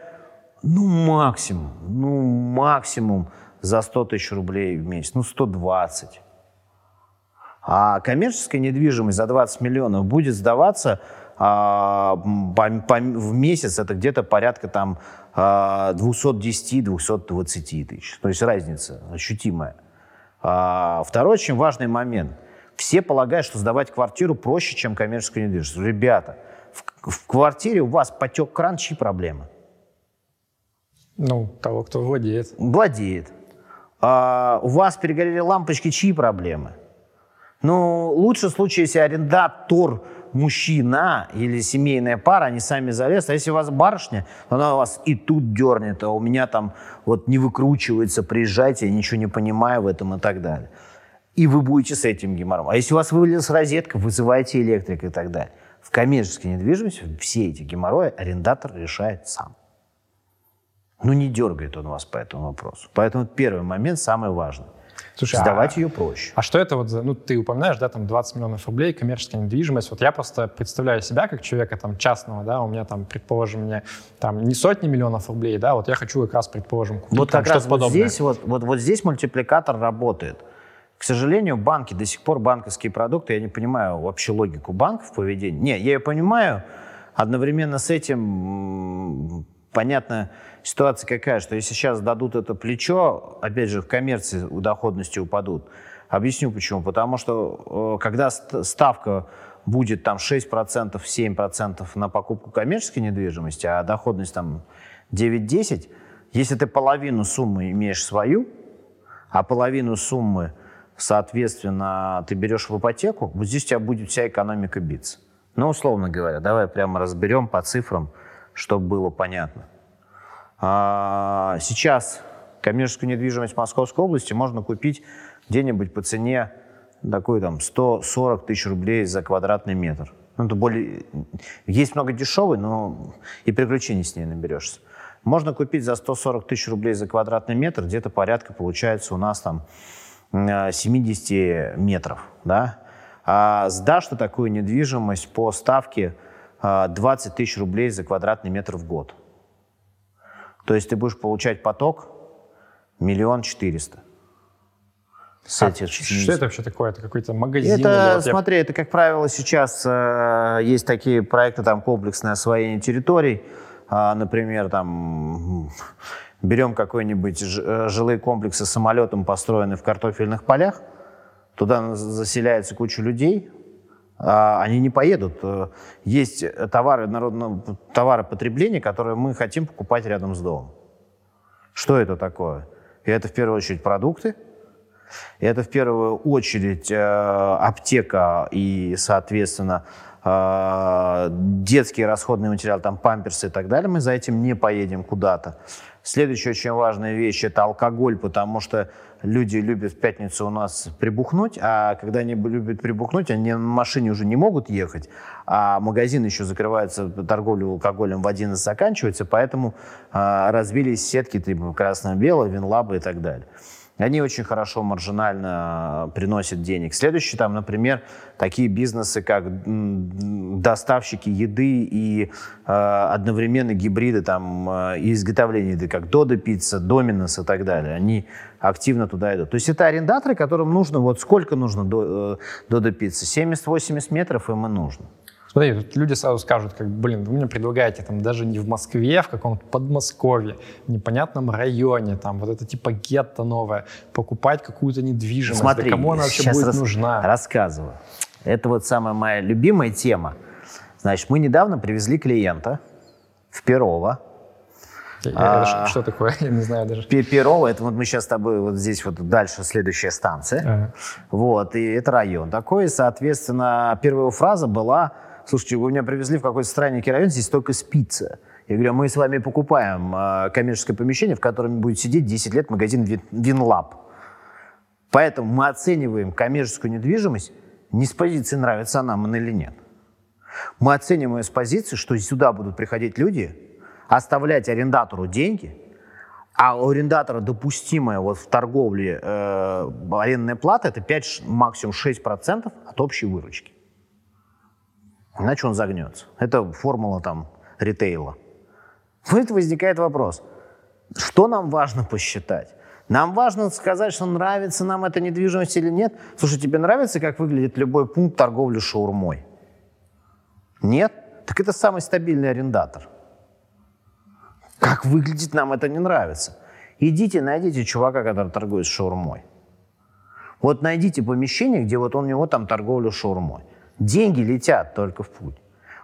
ну, максимум, ну, максимум за 100 тысяч рублей в месяц, ну, 120. А коммерческая недвижимость за 20 миллионов будет сдаваться а, по, по, в месяц, это где-то порядка там 210-220 тысяч. То есть разница ощутимая. А, второй очень важный момент. Все полагают, что сдавать квартиру проще, чем коммерческую недвижимость. Ребята, в, в квартире у вас потек кран, чьи проблемы? Ну, того, кто владеет. Владеет. А, у вас перегорели лампочки, чьи проблемы? Ну, лучше случай, если арендатор мужчина или семейная пара, они сами залезут. А если у вас барышня, то она вас и тут дернет, а у меня там вот не выкручивается, приезжайте, я ничего не понимаю в этом и так далее. И вы будете с этим геморроем. А если у вас вылилась розетка, вызывайте электрика и так далее. В коммерческой недвижимости все эти геморрои арендатор решает сам. Ну, не дергает он вас по этому вопросу. Поэтому первый момент самый важный. Слушай, Сдавать а, ее проще. А что это вот за, ну, ты упоминаешь, да, там 20 миллионов рублей, коммерческая недвижимость. Вот я просто представляю себя как человека там частного, да, у меня там, предположим, мне там не сотни миллионов рублей, да, вот я хочу как раз, предположим, купить вот там, как раз вот здесь, вот, вот, вот здесь мультипликатор работает. К сожалению, банки до сих пор банковские продукты, я не понимаю вообще логику банков поведения. Не, я ее понимаю, одновременно с этим понятно, ситуация какая, что если сейчас дадут это плечо, опять же, в коммерции доходности упадут. Объясню почему. Потому что э, когда ставка будет там 6%, 7% на покупку коммерческой недвижимости, а доходность там 9-10, если ты половину суммы имеешь свою, а половину суммы, соответственно, ты берешь в ипотеку, вот здесь у тебя будет вся экономика биться. Ну, условно говоря, давай прямо разберем по цифрам, чтобы было понятно. А, сейчас коммерческую недвижимость в Московской области можно купить где-нибудь по цене такой там 140 тысяч рублей за квадратный метр. Ну, это более... Есть много дешевой, но и приключений с ней наберешься. Можно купить за 140 тысяч рублей за квадратный метр, где-то порядка получается у нас там 70 метров, да? А сдашь ты такую недвижимость по ставке 20 тысяч рублей за квадратный метр в год. То есть ты будешь получать поток миллион четыреста. С этих что это вообще такое? Это какой-то магазин? Это, вот смотри, я... это, как правило, сейчас э, есть такие проекты, там, комплексное освоение территорий. Э, например, там, берем какой-нибудь э, жилые комплексы с самолетом, построенные в картофельных полях. Туда заселяется куча людей, а, они не поедут. Э, есть товары, народного, товары потребления, которые мы хотим покупать рядом с домом. Что это такое? Это в первую очередь продукты, это в первую очередь э, аптека и, соответственно, э, детские расходные материалы, там памперсы и так далее. Мы за этим не поедем куда-то. Следующая очень важная вещь – это алкоголь, потому что люди любят в пятницу у нас прибухнуть, а когда они любят прибухнуть, они на машине уже не могут ехать, а магазин еще закрывается, торговля алкоголем в 11 заканчивается, поэтому а, развились сетки типа красно-белого, винлаба и так далее. Они очень хорошо маржинально приносят денег. Следующий, там, например, такие бизнесы, как доставщики еды и э, одновременно гибриды там, э, и изготовление еды, как Додо Пицца, Доминос и так далее. Они активно туда идут. То есть это арендаторы, которым нужно, вот сколько нужно э, Пиццы? 70-80 метров им и нужно. Смотри, тут люди сразу скажут, как, блин, вы мне предлагаете там даже не в Москве, а в каком-то Подмосковье, непонятном районе, там вот это типа гетто новое, покупать какую-то недвижимость. Смотри, да кому она вообще будет рас- нужна? Рассказываю. Это вот самая моя любимая тема. Значит, мы недавно привезли клиента в Перово. Я, а, что такое? Я не знаю даже. Перово, это вот мы сейчас с тобой вот здесь вот дальше следующая станция. Ага. Вот, и это район такой. Соответственно, первая фраза была слушайте, вы меня привезли в какой-то странненький район, здесь только спица. Я говорю, мы с вами покупаем э, коммерческое помещение, в котором будет сидеть 10 лет магазин Винлаб. Поэтому мы оцениваем коммерческую недвижимость не с позиции, нравится нам она или нет. Мы оцениваем ее с позиции, что сюда будут приходить люди, оставлять арендатору деньги, а у арендатора допустимая вот в торговле э, арендная плата это 5, максимум 6% от общей выручки иначе он загнется. Это формула там ритейла. Вот возникает вопрос, что нам важно посчитать? Нам важно сказать, что нравится нам эта недвижимость или нет. Слушай, тебе нравится, как выглядит любой пункт торговли шаурмой? Нет? Так это самый стабильный арендатор. Как выглядит, нам это не нравится. Идите, найдите чувака, который торгует шаурмой. Вот найдите помещение, где вот у него там торговля шаурмой. Деньги летят только в путь.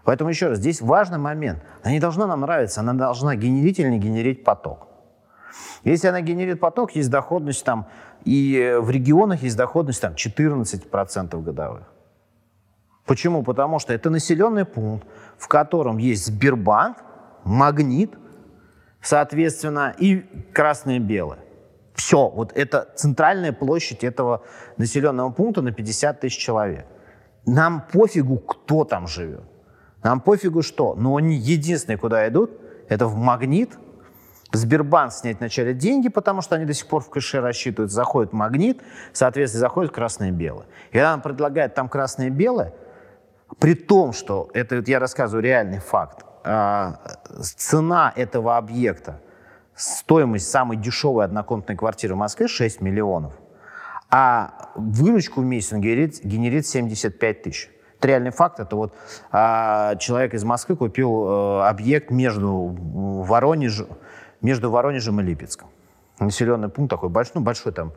Поэтому еще раз, здесь важный момент. Она не должна нам нравиться, она должна генерить или не генерить поток. Если она генерит поток, есть доходность там, и в регионах есть доходность там 14% годовых. Почему? Потому что это населенный пункт, в котором есть Сбербанк, Магнит, соответственно, и красное и белое. Все, вот это центральная площадь этого населенного пункта на 50 тысяч человек. Нам пофигу, кто там живет. Нам пофигу, что. Но они единственные, куда идут, это в магнит, Сбербанк снять вначале деньги, потому что они до сих пор в кэше рассчитывают, заходит в магнит, соответственно, заходит красное-белое. И когда он предлагает там красное-белое, при том, что, это я рассказываю реальный факт, а, цена этого объекта, стоимость самой дешевой однокомнатной квартиры в Москве 6 миллионов, а выручку в месяц он генерит, генерит 75 тысяч. Это реальный факт. Это вот а, человек из Москвы купил а, объект между Воронежем, между Воронежем и Липецком. Населенный пункт такой большой, ну, большой там,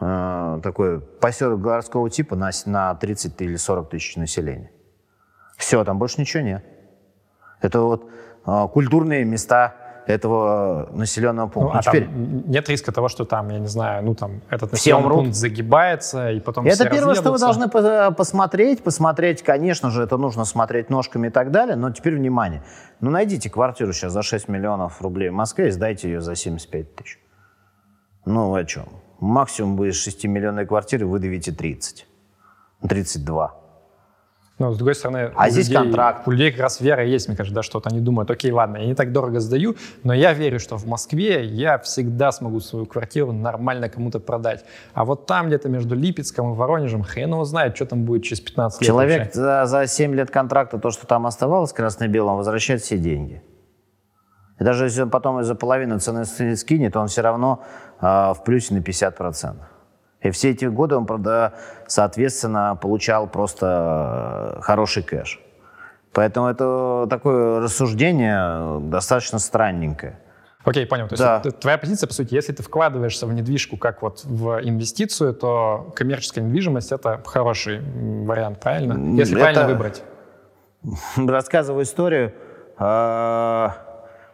э, такой поселок городского типа на, на 30 или 40 тысяч населения. Все, там больше ничего нет. Это вот э, культурные места этого населенного пункта. Ну, а теперь... нет риска того, что там, я не знаю, ну там этот населенный пункт загибается, и потом Это все первое, что вы должны посмотреть. Посмотреть, конечно же, это нужно смотреть ножками и так далее, но теперь внимание. Ну, найдите квартиру сейчас за 6 миллионов рублей в Москве и сдайте ее за 75 тысяч. Ну, о чем? Максимум вы из 6 миллионной квартиры выдавите 30. 32. Но, с другой стороны, а здесь людей, контракт. У людей как раз вера есть, мне кажется, да, что-то они думают, окей, ладно, я не так дорого сдаю, но я верю, что в Москве я всегда смогу свою квартиру нормально кому-то продать. А вот там где-то между Липецком и Воронежем, хрен его знает, что там будет через 15 лет. Человек за, за 7 лет контракта, то, что там оставалось красно-белым, возвращает все деньги. И даже если он потом из-за половины цены скинет, он все равно э, в плюсе на 50%. И все эти годы он, соответственно, получал просто э, хороший кэш. Поэтому это такое рассуждение достаточно странненькое. Окей, понял. То да. есть твоя позиция, по сути, если ты вкладываешься в недвижку как вот в инвестицию, то коммерческая недвижимость — это хороший вариант, правильно? Если это... правильно выбрать. Рассказываю историю.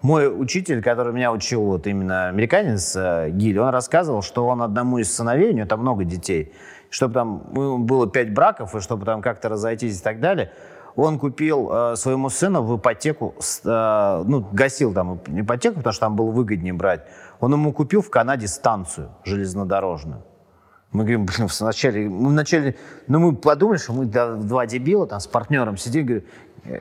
Мой учитель, который меня учил, вот именно американец э, Гиль, он рассказывал, что он одному из сыновей, у него там много детей, чтобы там ну, было пять браков, и чтобы там как-то разойтись и так далее, он купил э, своему сыну в ипотеку, э, ну, гасил там ипотеку, потому что там было выгоднее брать. Он ему купил в Канаде станцию железнодорожную. Мы говорим, блин, вначале, мы вначале, ну мы подумали, что мы два дебила там с партнером сидим, говорим,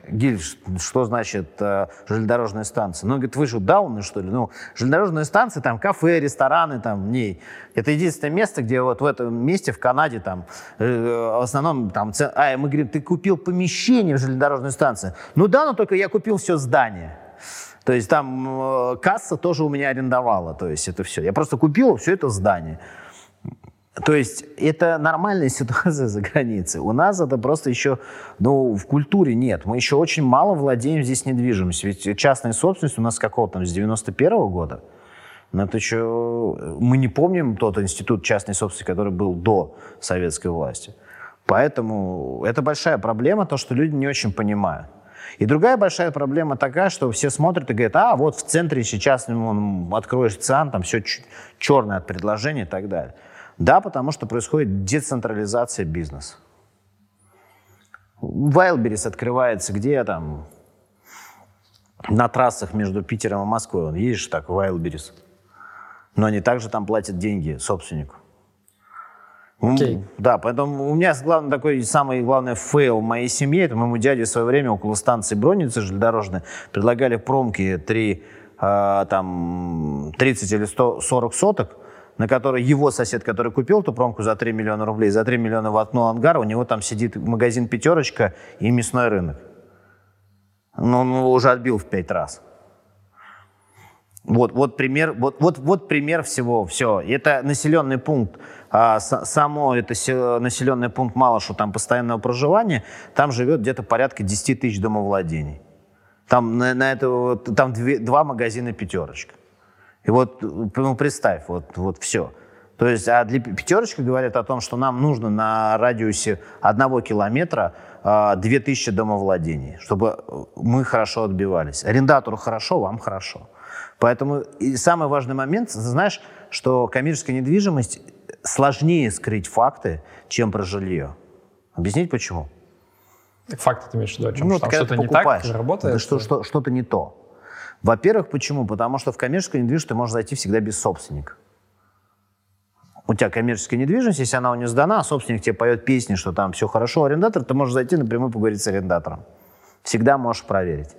Гиль, что значит э, железнодорожная станция? Ну, говорит, вы же дауны, что ли? Ну, железнодорожная станция, там кафе, рестораны, там в ней. Это единственное место, где вот в этом месте в Канаде там э, в основном там... А, мы говорим, ты купил помещение в железнодорожной станции. Ну да, но только я купил все здание. То есть там э, касса тоже у меня арендовала, то есть это все. Я просто купил все это здание. То есть это нормальная ситуация за границей. У нас это просто еще, ну, в культуре нет. Мы еще очень мало владеем здесь недвижимостью. Ведь частная собственность у нас какого там, с 91 -го года. Но это еще... Мы не помним тот институт частной собственности, который был до советской власти. Поэтому это большая проблема, то, что люди не очень понимают. И другая большая проблема такая, что все смотрят и говорят, а вот в центре сейчас ну, откроешь ЦИАН, там все черное от предложения и так далее. Да, потому что происходит децентрализация бизнеса. Wildberries открывается где там? На трассах между Питером и Москвой. Он едешь так, Wildberries. Но они также там платят деньги собственнику. Okay. Да, поэтому у меня главный такой самый главный фейл в моей семье, это моему дяде в свое время около станции Бронницы железнодорожной предлагали в промке 3, а, там, 30 или 100, 40 соток, на которой его сосед, который купил эту промку за 3 миллиона рублей, за 3 миллиона воткнул ангар, у него там сидит магазин «Пятерочка» и мясной рынок. Но он его уже отбил в пять раз. Вот, вот, пример, вот, вот, вот пример всего. Все. Это населенный пункт. А, само это населенный пункт Малышу, там постоянного проживания, там живет где-то порядка 10 тысяч домовладений. Там, на, на это, там две, два магазина «Пятерочка». И вот, ну, представь, вот, вот все. То есть, а для пятерочка говорит о том, что нам нужно на радиусе одного километра э, 2000 домовладений, чтобы мы хорошо отбивались. Арендатору хорошо, вам хорошо. Поэтому и самый важный момент, знаешь, что коммерческая недвижимость сложнее скрыть факты, чем про жилье. Объяснить почему? Так факты ты имеешь в виду о чем? Ну, что что-то не так работает? Да что, что, что-то не то. Во-первых, почему? Потому что в коммерческую недвижимость ты можешь зайти всегда без собственника. У тебя коммерческая недвижимость, если она у него сдана, а собственник тебе поет песни, что там все хорошо, арендатор, ты можешь зайти напрямую поговорить с арендатором. Всегда можешь проверить.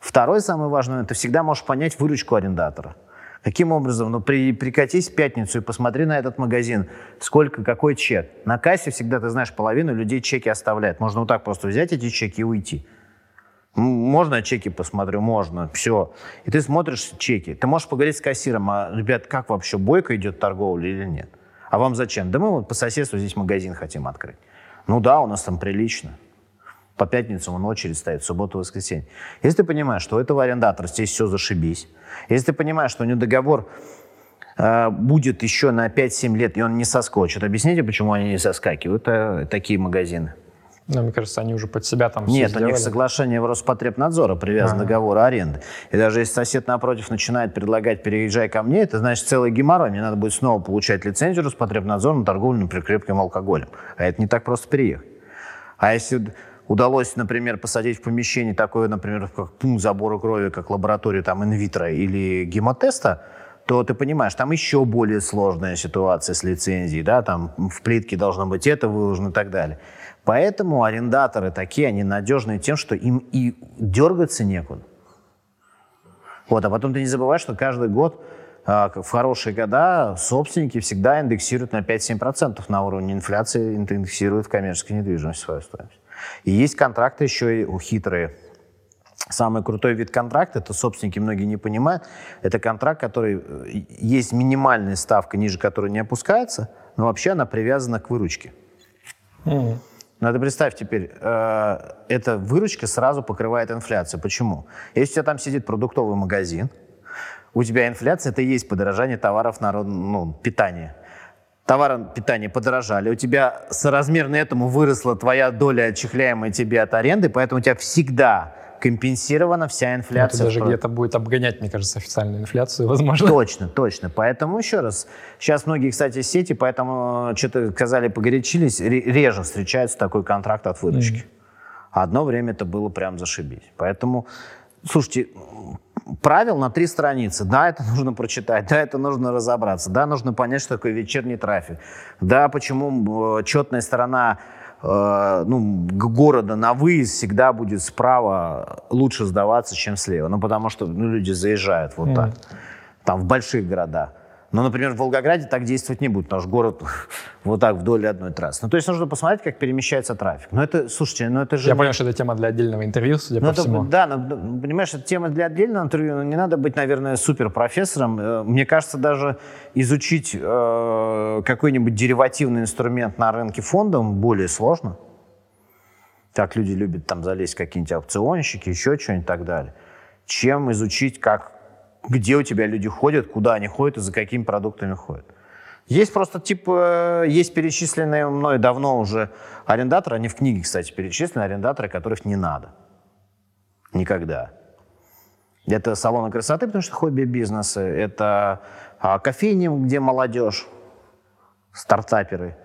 Второй самый важный момент, ты всегда можешь понять выручку арендатора. Каким образом? Ну, при, прикатись в пятницу и посмотри на этот магазин. Сколько, какой чек? На кассе всегда, ты знаешь, половину людей чеки оставляют. Можно вот так просто взять эти чеки и уйти. Можно чеки посмотрю? Можно. Все. И ты смотришь чеки. Ты можешь поговорить с кассиром, а, ребят, как вообще, бойко идет торговля или нет? А вам зачем? Да мы вот по соседству здесь магазин хотим открыть. Ну да, у нас там прилично. По пятницам он очередь стоит, субботу, воскресенье. Если ты понимаешь, что у этого арендатора здесь все зашибись, если ты понимаешь, что у него договор э, будет еще на 5-7 лет, и он не соскочит, объясните, почему они не соскакивают, э, такие магазины? Ну, мне кажется, они уже под себя там Нет, все у них соглашение в Роспотребнадзора привязан ага. договор аренды. И даже если сосед напротив начинает предлагать «переезжай ко мне», это значит целый геморрой, мне надо будет снова получать лицензию Роспотребнадзора на торговлю например, крепким алкоголем. А это не так просто переехать. А если удалось, например, посадить в помещении такое, например, как пункт забора крови, как лабораторию там инвитро или гемотеста, то ты понимаешь, там еще более сложная ситуация с лицензией, да, там в плитке должно быть это выложено и так далее. Поэтому арендаторы такие, они надежные тем, что им и дергаться некуда. Вот, а потом ты не забывай, что каждый год а, в хорошие года собственники всегда индексируют на 5-7% на уровне инфляции, индексируют в коммерческой недвижимости свою стоимость. И есть контракты еще и хитрые. Самый крутой вид контракта, это собственники многие не понимают, это контракт, который э, есть минимальная ставка, ниже которой не опускается, но вообще она привязана к выручке. Mm. Надо представь теперь, э, эта выручка сразу покрывает инфляцию. Почему? Если у тебя там сидит продуктовый магазин, у тебя инфляция, это и есть подорожание товаров народ, ну, питания. Товары питания подорожали, у тебя соразмерно этому выросла твоя доля, отчехляемая тебе от аренды, поэтому у тебя всегда компенсирована вся инфляция. Это даже где-то будет обгонять, мне кажется, официальную инфляцию, возможно. Точно, точно. Поэтому еще раз, сейчас многие, кстати, сети, поэтому э, что-то сказали, погорячились, реже встречается такой контракт от выручки. Mm-hmm. Одно время это было прям зашибись. Поэтому, слушайте, правил на три страницы. Да, это нужно прочитать, да, это нужно разобраться, да, нужно понять, что такое вечерний трафик, да, почему э, четная сторона Э, ну, города на выезд всегда будет справа лучше сдаваться, чем слева. Ну, потому что ну, люди заезжают вот mm. так. Там в больших городах. Но, например, в Волгограде так действовать не будет, потому что город вот так вдоль одной трассы. Ну, то есть нужно посмотреть, как перемещается трафик. Но это, слушайте, ну это же... Я понял, что это тема для отдельного интервью, судя ну, по это, всему. Да, ну, понимаешь, это тема для отдельного интервью. Но не надо быть, наверное, супер профессором. Э, мне кажется, даже изучить э, какой-нибудь деривативный инструмент на рынке фондом более сложно. Так люди любят там залезть какие-нибудь аукционщики, еще что-нибудь и так далее. Чем изучить, как где у тебя люди ходят, куда они ходят и за какими продуктами ходят. Есть просто, типа, есть перечисленные мной давно уже арендаторы, они в книге, кстати, перечислены, арендаторы, которых не надо. Никогда. Это салоны красоты, потому что хобби-бизнесы, это а, кофейни, где молодежь, стартаперы –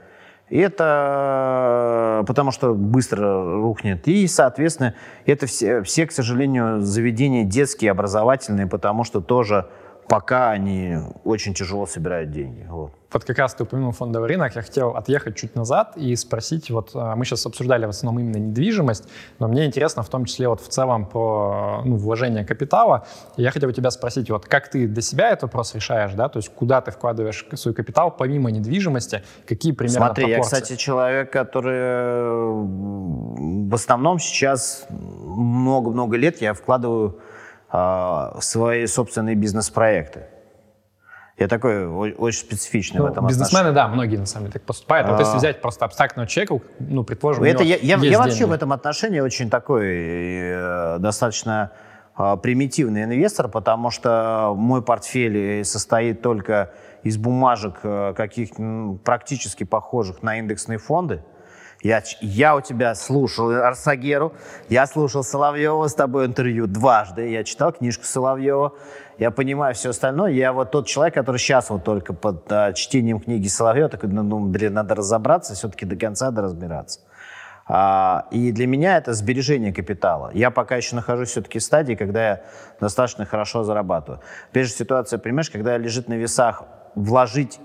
это потому что быстро рухнет. И, соответственно, это все, все, к сожалению, заведения детские, образовательные, потому что тоже пока они очень тяжело собирают деньги. Вот. Вот как раз ты упомянул фондовый рынок, я хотел отъехать чуть назад и спросить, вот а, мы сейчас обсуждали в основном именно недвижимость, но мне интересно в том числе вот в целом по ну, вложению капитала. И я хотел у тебя спросить, вот как ты для себя этот вопрос решаешь, да, то есть куда ты вкладываешь свой капитал помимо недвижимости, какие примерно Смотри, пропорции? я, кстати, человек, который в основном сейчас много-много лет я вкладываю свои собственные бизнес-проекты. Я такой очень специфичный ну, в этом Бизнесмены, отношении. да, многие на самом деле так поступают. А, вот если взять просто абстрактного человека, ну, предположим, это я, я, я вообще в этом отношении очень такой э, достаточно э, примитивный инвестор, потому что мой портфель состоит только из бумажек э, каких практически похожих на индексные фонды. Я, я у тебя слушал Арсагеру, я слушал Соловьева с тобой интервью дважды, я читал книжку Соловьева, я понимаю все остальное. Я вот тот человек, который сейчас вот только под а, чтением книги Соловьева такой, ну, ну блин, надо разобраться, все-таки до конца надо разбираться. А, и для меня это сбережение капитала. Я пока еще нахожусь все-таки в стадии, когда я достаточно хорошо зарабатываю. Опять же, ситуация, понимаешь, когда лежит на весах вложить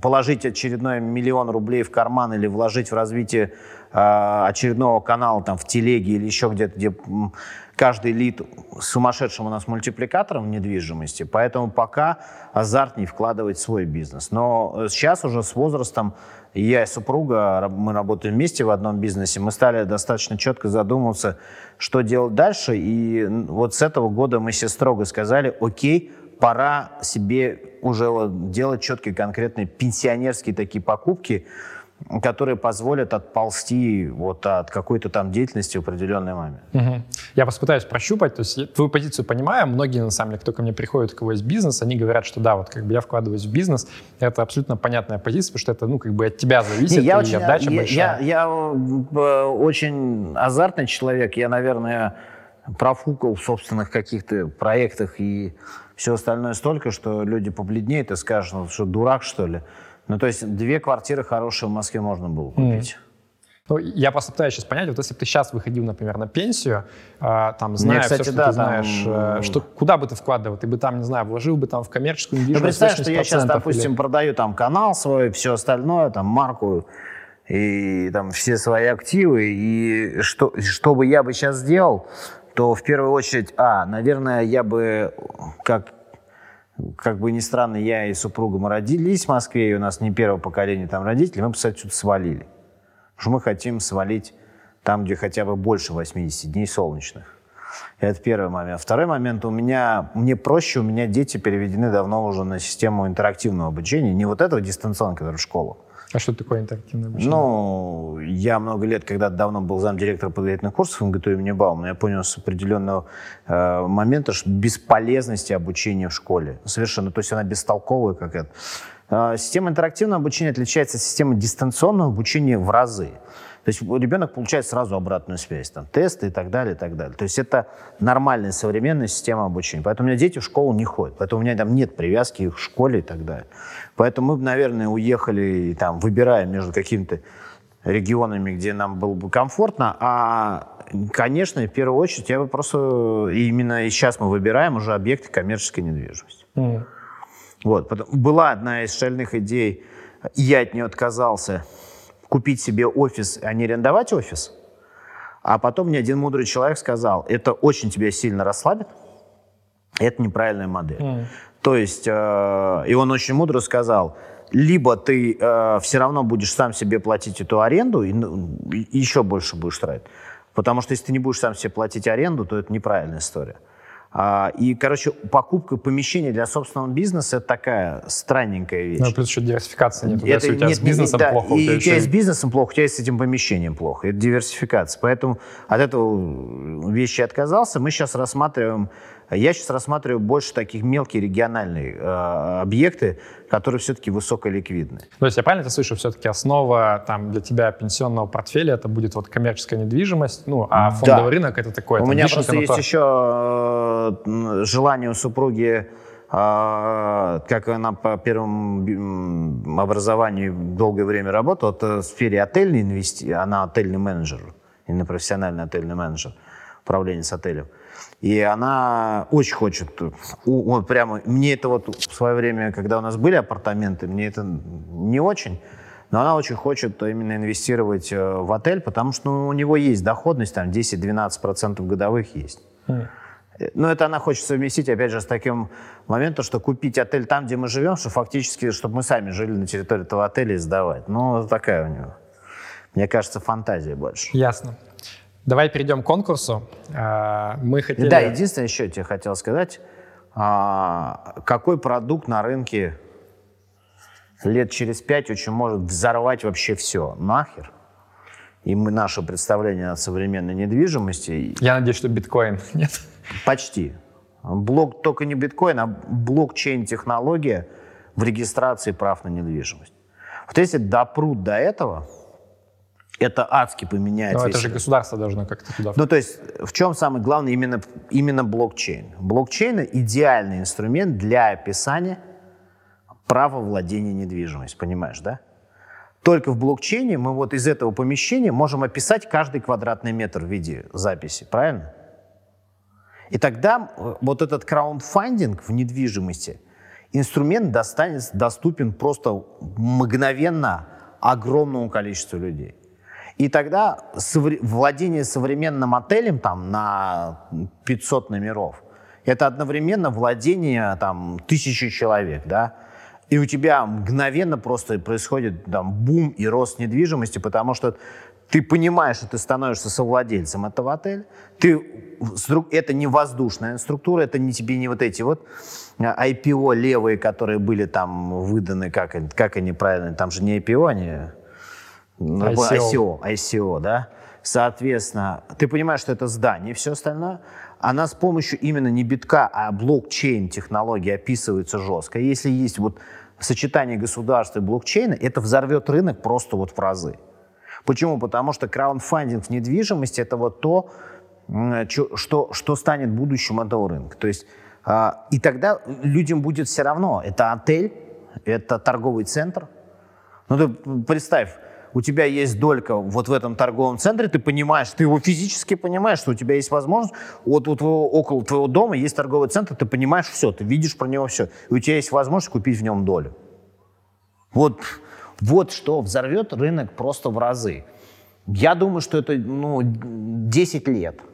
положить очередной миллион рублей в карман или вложить в развитие э, очередного канала там в телеге или еще где-то, где каждый лид сумасшедшим у нас мультипликатором в недвижимости, поэтому пока азартней вкладывать в свой бизнес. Но сейчас уже с возрастом я и супруга, мы работаем вместе в одном бизнесе, мы стали достаточно четко задумываться, что делать дальше, и вот с этого года мы себе строго сказали, окей, пора себе уже вот делать четкие конкретные пенсионерские такие покупки, которые позволят отползти вот от какой-то там деятельности в определенный момент. Угу. Я вас пытаюсь прощупать, то есть твою позицию понимаю, многие, на самом деле, кто ко мне приходит, у кого есть бизнес, они говорят, что да, вот как бы я вкладываюсь в бизнес, это абсолютно понятная позиция, потому что это, ну, как бы от тебя зависит, Не, я и очень, отдача я, большая. Я, я, я очень азартный человек, я, наверное, профукал в собственных каких-то проектах и все остальное столько, что люди побледнеют и скажут, ну, что дурак, что ли. Ну, то есть две квартиры хорошие в Москве можно было купить. Mm. Ну, я просто пытаюсь сейчас понять, вот если бы ты сейчас выходил, например, на пенсию, э, там, зная Мне, кстати, все, что да, ты знаешь, там... э, что, куда бы ты вкладывал? Ты бы там, не знаю, вложил бы там в коммерческую недвижимость Ну, представь, что я сейчас, допустим, или... продаю там канал свой, все остальное, там, марку и там все свои активы, и что, что бы я бы сейчас сделал, то в первую очередь, а, наверное, я бы, как как бы ни странно, я и супруга, мы родились в Москве, и у нас не первое поколение там родителей, мы бы отсюда свалили. Потому что мы хотим свалить там, где хотя бы больше 80 дней солнечных. Это первый момент. Второй момент, у меня, мне проще, у меня дети переведены давно уже на систему интерактивного обучения, не вот этого дистанционного, который в школу, а что такое интерактивное обучение? Ну, я много лет, когда давно был замдиректора подготовительных курсов МГТУ имени Баумана, я понял с определенного э, момента что бесполезности обучения в школе. Совершенно. То есть она бестолковая какая-то. Э, система интерактивного обучения отличается от системы дистанционного обучения в разы. То есть ребенок получает сразу обратную связь, там, тесты и так далее, и так далее. То есть это нормальная современная система обучения. Поэтому у меня дети в школу не ходят, поэтому у меня там нет привязки к школе и так далее. Поэтому мы, наверное, уехали, и, там, выбирая между какими-то регионами, где нам было бы комфортно, а Конечно, в первую очередь я бы просто именно и сейчас мы выбираем уже объекты коммерческой недвижимости. Mm. Вот, была одна из шальных идей, я от нее отказался, купить себе офис, а не арендовать офис. А потом мне один мудрый человек сказал, это очень тебя сильно расслабит, это неправильная модель. Mm. То есть, э, и он очень мудро сказал, либо ты э, все равно будешь сам себе платить эту аренду, и, ну, и еще больше будешь тратить. Потому что если ты не будешь сам себе платить аренду, то это неправильная история. И, короче, покупка помещения для собственного бизнеса – это такая странненькая вещь. Ну, плюс еще диверсификации нет. Это, если у тебя нет, с бизнесом нет, плохо, да, и у тебя с бизнесом плохо, у тебя с этим помещением плохо. Это диверсификация. Поэтому от этого вещи отказался. Мы сейчас рассматриваем я сейчас рассматриваю больше таких мелкие региональные э, объекты, которые все-таки высоколиквидны. То есть я правильно тебя слышу, все-таки основа там, для тебя пенсионного портфеля это будет вот коммерческая недвижимость, ну, а фондовый да. рынок это такое. У меня просто есть то... еще э, желание у супруги э, как она по первому образованию долгое время работала, это в сфере отельной инвести... она отельный менеджер, именно профессиональный отельный менеджер, управление с отелем. И она очень хочет, вот прямо, мне это вот в свое время, когда у нас были апартаменты, мне это не очень, но она очень хочет именно инвестировать э, в отель, потому что ну, у него есть доходность, там 10-12% годовых есть. Mm. Но это она хочет совместить, опять же, с таким моментом, что купить отель там, где мы живем, что фактически, чтобы мы сами жили на территории этого отеля и сдавать. Ну, такая у него, мне кажется, фантазия больше. Ясно. Давай перейдем к конкурсу. А, мы хотели... Да, единственное, еще тебе хотел сказать, а, какой продукт на рынке лет через пять очень может взорвать вообще все. Нахер. И мы, наше представление о современной недвижимости... Я надеюсь, что биткоин, нет? Почти. Блок, только не биткоин, а блокчейн-технология в регистрации прав на недвижимость. Вот если допрут до этого, это адски поменяет. Но это же государство должно как-то туда. Ну, то есть, в чем самое главное именно, именно блокчейн? Блокчейн — идеальный инструмент для описания права владения недвижимостью, понимаешь, да? Только в блокчейне мы вот из этого помещения можем описать каждый квадратный метр в виде записи, правильно? И тогда вот этот краундфандинг в недвижимости инструмент достанет, доступен просто мгновенно огромному количеству людей. И тогда владение современным отелем там, на 500 номеров, это одновременно владение там, тысячи человек, да, и у тебя мгновенно просто происходит там, бум и рост недвижимости, потому что ты понимаешь, что ты становишься совладельцем этого отеля, ты, это не воздушная структура, это не тебе не вот эти вот IPO а, левые, которые были там выданы, как, как они правильно, там же не IPO, они ICO. ICO, ICO, да? Соответственно, ты понимаешь, что это здание и все остальное, она с помощью именно не битка, а блокчейн технологии описывается жестко. Если есть вот сочетание государства и блокчейна, это взорвет рынок просто вот в разы. Почему? Потому что краундфандинг в недвижимости это вот то, что, что станет будущим этого рынка. То есть, а, и тогда людям будет все равно, это отель, это торговый центр. Ну ты представь, у тебя есть долька вот в этом торговом центре, ты понимаешь, ты его физически понимаешь, что у тебя есть возможность, вот твоего, около твоего дома есть торговый центр, ты понимаешь все, ты видишь про него все, и у тебя есть возможность купить в нем долю. Вот, вот что взорвет рынок просто в разы. Я думаю, что это ну, 10 лет –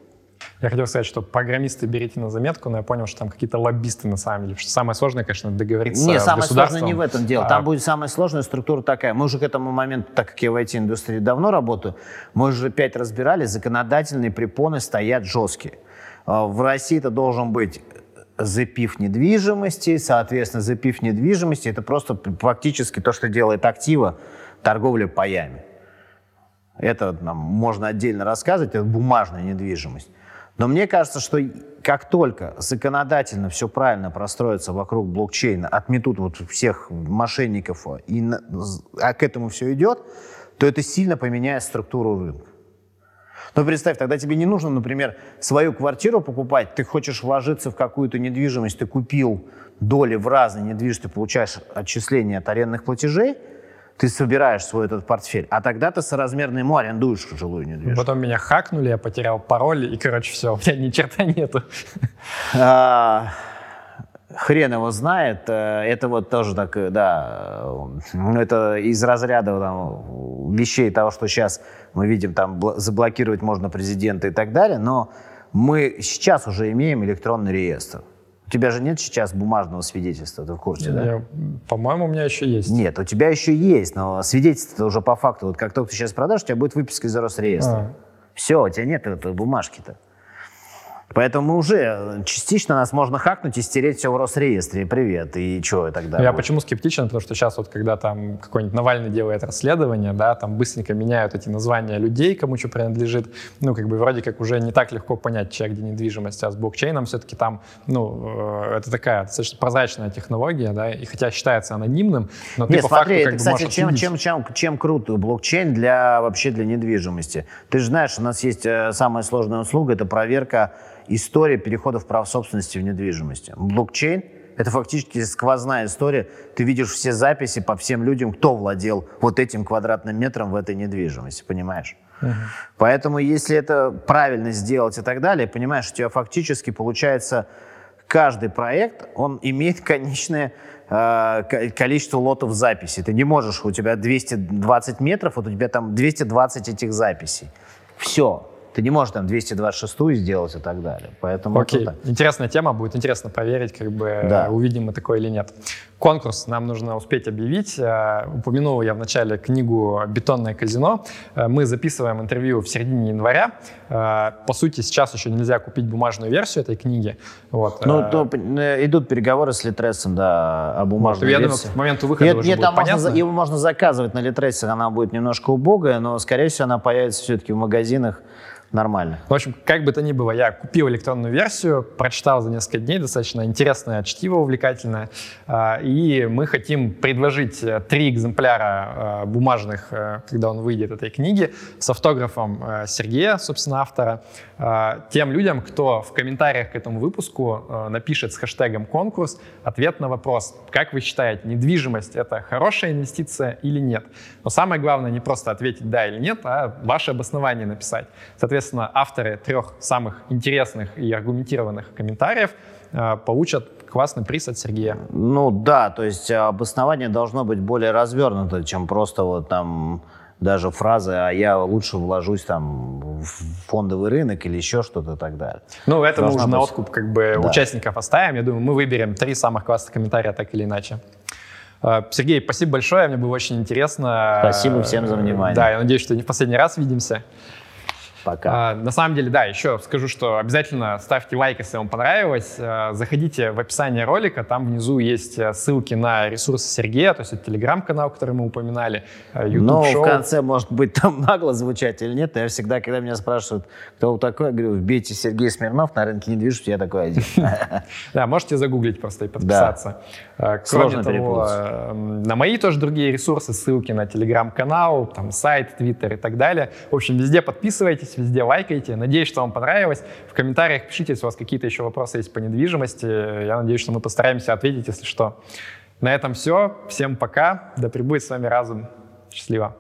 я хотел сказать, что программисты берите на заметку, но я понял, что там какие-то лоббисты на самом деле. что самое сложное, конечно, договориться Не, самое сложное не в этом дело. Там а... будет самая сложная структура такая. Мы уже к этому моменту, так как я в IT-индустрии давно работаю, мы уже пять разбирали, законодательные препоны стоят жесткие. А, в России это должен быть запив недвижимости, соответственно, запив недвижимости, это просто фактически то, что делает актива, торговля паями. Это нам можно отдельно рассказывать, это бумажная недвижимость. Но мне кажется, что как только законодательно все правильно простроится вокруг блокчейна, отметут вот всех мошенников, и а к этому все идет, то это сильно поменяет структуру рынка. Но представь, тогда тебе не нужно, например, свою квартиру покупать, ты хочешь вложиться в какую-то недвижимость, ты купил доли в разные недвижимости, получаешь отчисления от арендных платежей – ты собираешь свой этот портфель, а тогда ты соразмерно ему арендуешь жилую недвижимость. Потом меня хакнули, я потерял пароль, и, короче, все, у меня ни черта нету. А, хрен его знает. Э, это вот тоже так, э, да, э, это из разряда там, вещей того, что сейчас мы видим, там заблокировать можно президента и так далее, но мы сейчас уже имеем электронный реестр. У тебя же нет сейчас бумажного свидетельства, ты в курсе, да? Я, по-моему, у меня еще есть. Нет, у тебя еще есть, но свидетельство уже по факту. Вот как только ты сейчас продашь, у тебя будет выписка из Росреестра. А. Все, у тебя нет этой бумажки-то. Поэтому уже э, частично нас можно хакнуть и стереть все в Росреестре. Привет, и что и тогда? Я будет? почему скептичен? Потому что сейчас вот, когда там какой-нибудь Навальный делает расследование, да, там быстренько меняют эти названия людей, кому что принадлежит. Ну, как бы вроде как уже не так легко понять, чья где недвижимость, а с блокчейном все-таки там, ну, э, это такая достаточно прозрачная технология, да, и хотя считается анонимным, но Нет, ты по смотри, факту как это, бы кстати, чем, чем, чем, чем крут блокчейн для вообще для недвижимости? Ты же знаешь, у нас есть э, самая сложная услуга, это проверка история переходов прав собственности в недвижимости. Блокчейн — это фактически сквозная история. Ты видишь все записи по всем людям, кто владел вот этим квадратным метром в этой недвижимости, понимаешь? Uh-huh. Поэтому если это правильно сделать и так далее, понимаешь, у тебя фактически получается каждый проект, он имеет конечное э, количество лотов записи. Ты не можешь, у тебя 220 метров, вот у тебя там 220 этих записей. Все. Ты не можешь там 226 сделать и так далее. Поэтому Окей, интересная тема, будет интересно проверить, как бы да. увидим мы такое или нет. Конкурс нам нужно успеть объявить. Э, упомянул я в начале книгу «Бетонное казино». Э, мы записываем интервью в середине января. Э, по сути, сейчас еще нельзя купить бумажную версию этой книги. Вот. Ну, то, идут переговоры с Литресом, да, о бумажной вот, я версии. думаю, к моменту выхода нет, уже нет, будет понятно. Можно, его можно заказывать на Литресе, она будет немножко убогая, но, скорее всего, она появится все-таки в магазинах нормально. В общем, как бы то ни было, я купил электронную версию, прочитал за несколько дней, достаточно интересное чтиво, увлекательное, и мы хотим предложить э, три экземпляра э, бумажных, э, когда он выйдет, этой книги, с автографом Сергея, собственно, автора, тем людям, кто в комментариях к этому выпуску напишет с хэштегом «конкурс» ответ на вопрос, как вы считаете, недвижимость — это хорошая инвестиция или нет? Но самое главное не просто ответить «да» или «нет», а ваше обоснование написать. Соответственно, авторы трех самых интересных и аргументированных комментариев получат классный приз от Сергея. Ну да, то есть обоснование должно быть более развернуто, чем просто вот там даже фразы, а я лучше вложусь там в фондовый рынок или еще что-то и так далее. Ну, это Должна мы уже быть... на откуп как бы да. участников оставим. Я думаю, мы выберем три самых классных комментария так или иначе. А, Сергей, спасибо большое, мне было очень интересно. Спасибо всем за внимание. Да, я надеюсь, что не в последний раз видимся. Пока. А, на самом деле, да, еще скажу, что обязательно ставьте лайк, если вам понравилось. А, заходите в описание ролика, там внизу есть э, ссылки на ресурсы Сергея, то есть это телеграм-канал, который мы упоминали, YouTube Но шоу. в конце, может быть, там нагло звучать или нет, я всегда, когда меня спрашивают, кто вы такой, я говорю, вбейте Сергей Смирнов на рынке недвижимости, я такой один. Да, можете загуглить просто и подписаться. А, кроме того, на мои тоже другие ресурсы, ссылки на телеграм-канал, там сайт, твиттер и так далее. В общем, везде подписывайтесь, подписывайтесь, везде лайкайте. Надеюсь, что вам понравилось. В комментариях пишите, если у вас какие-то еще вопросы есть по недвижимости. Я надеюсь, что мы постараемся ответить, если что. На этом все. Всем пока. Да пребудет с вами разум. Счастливо.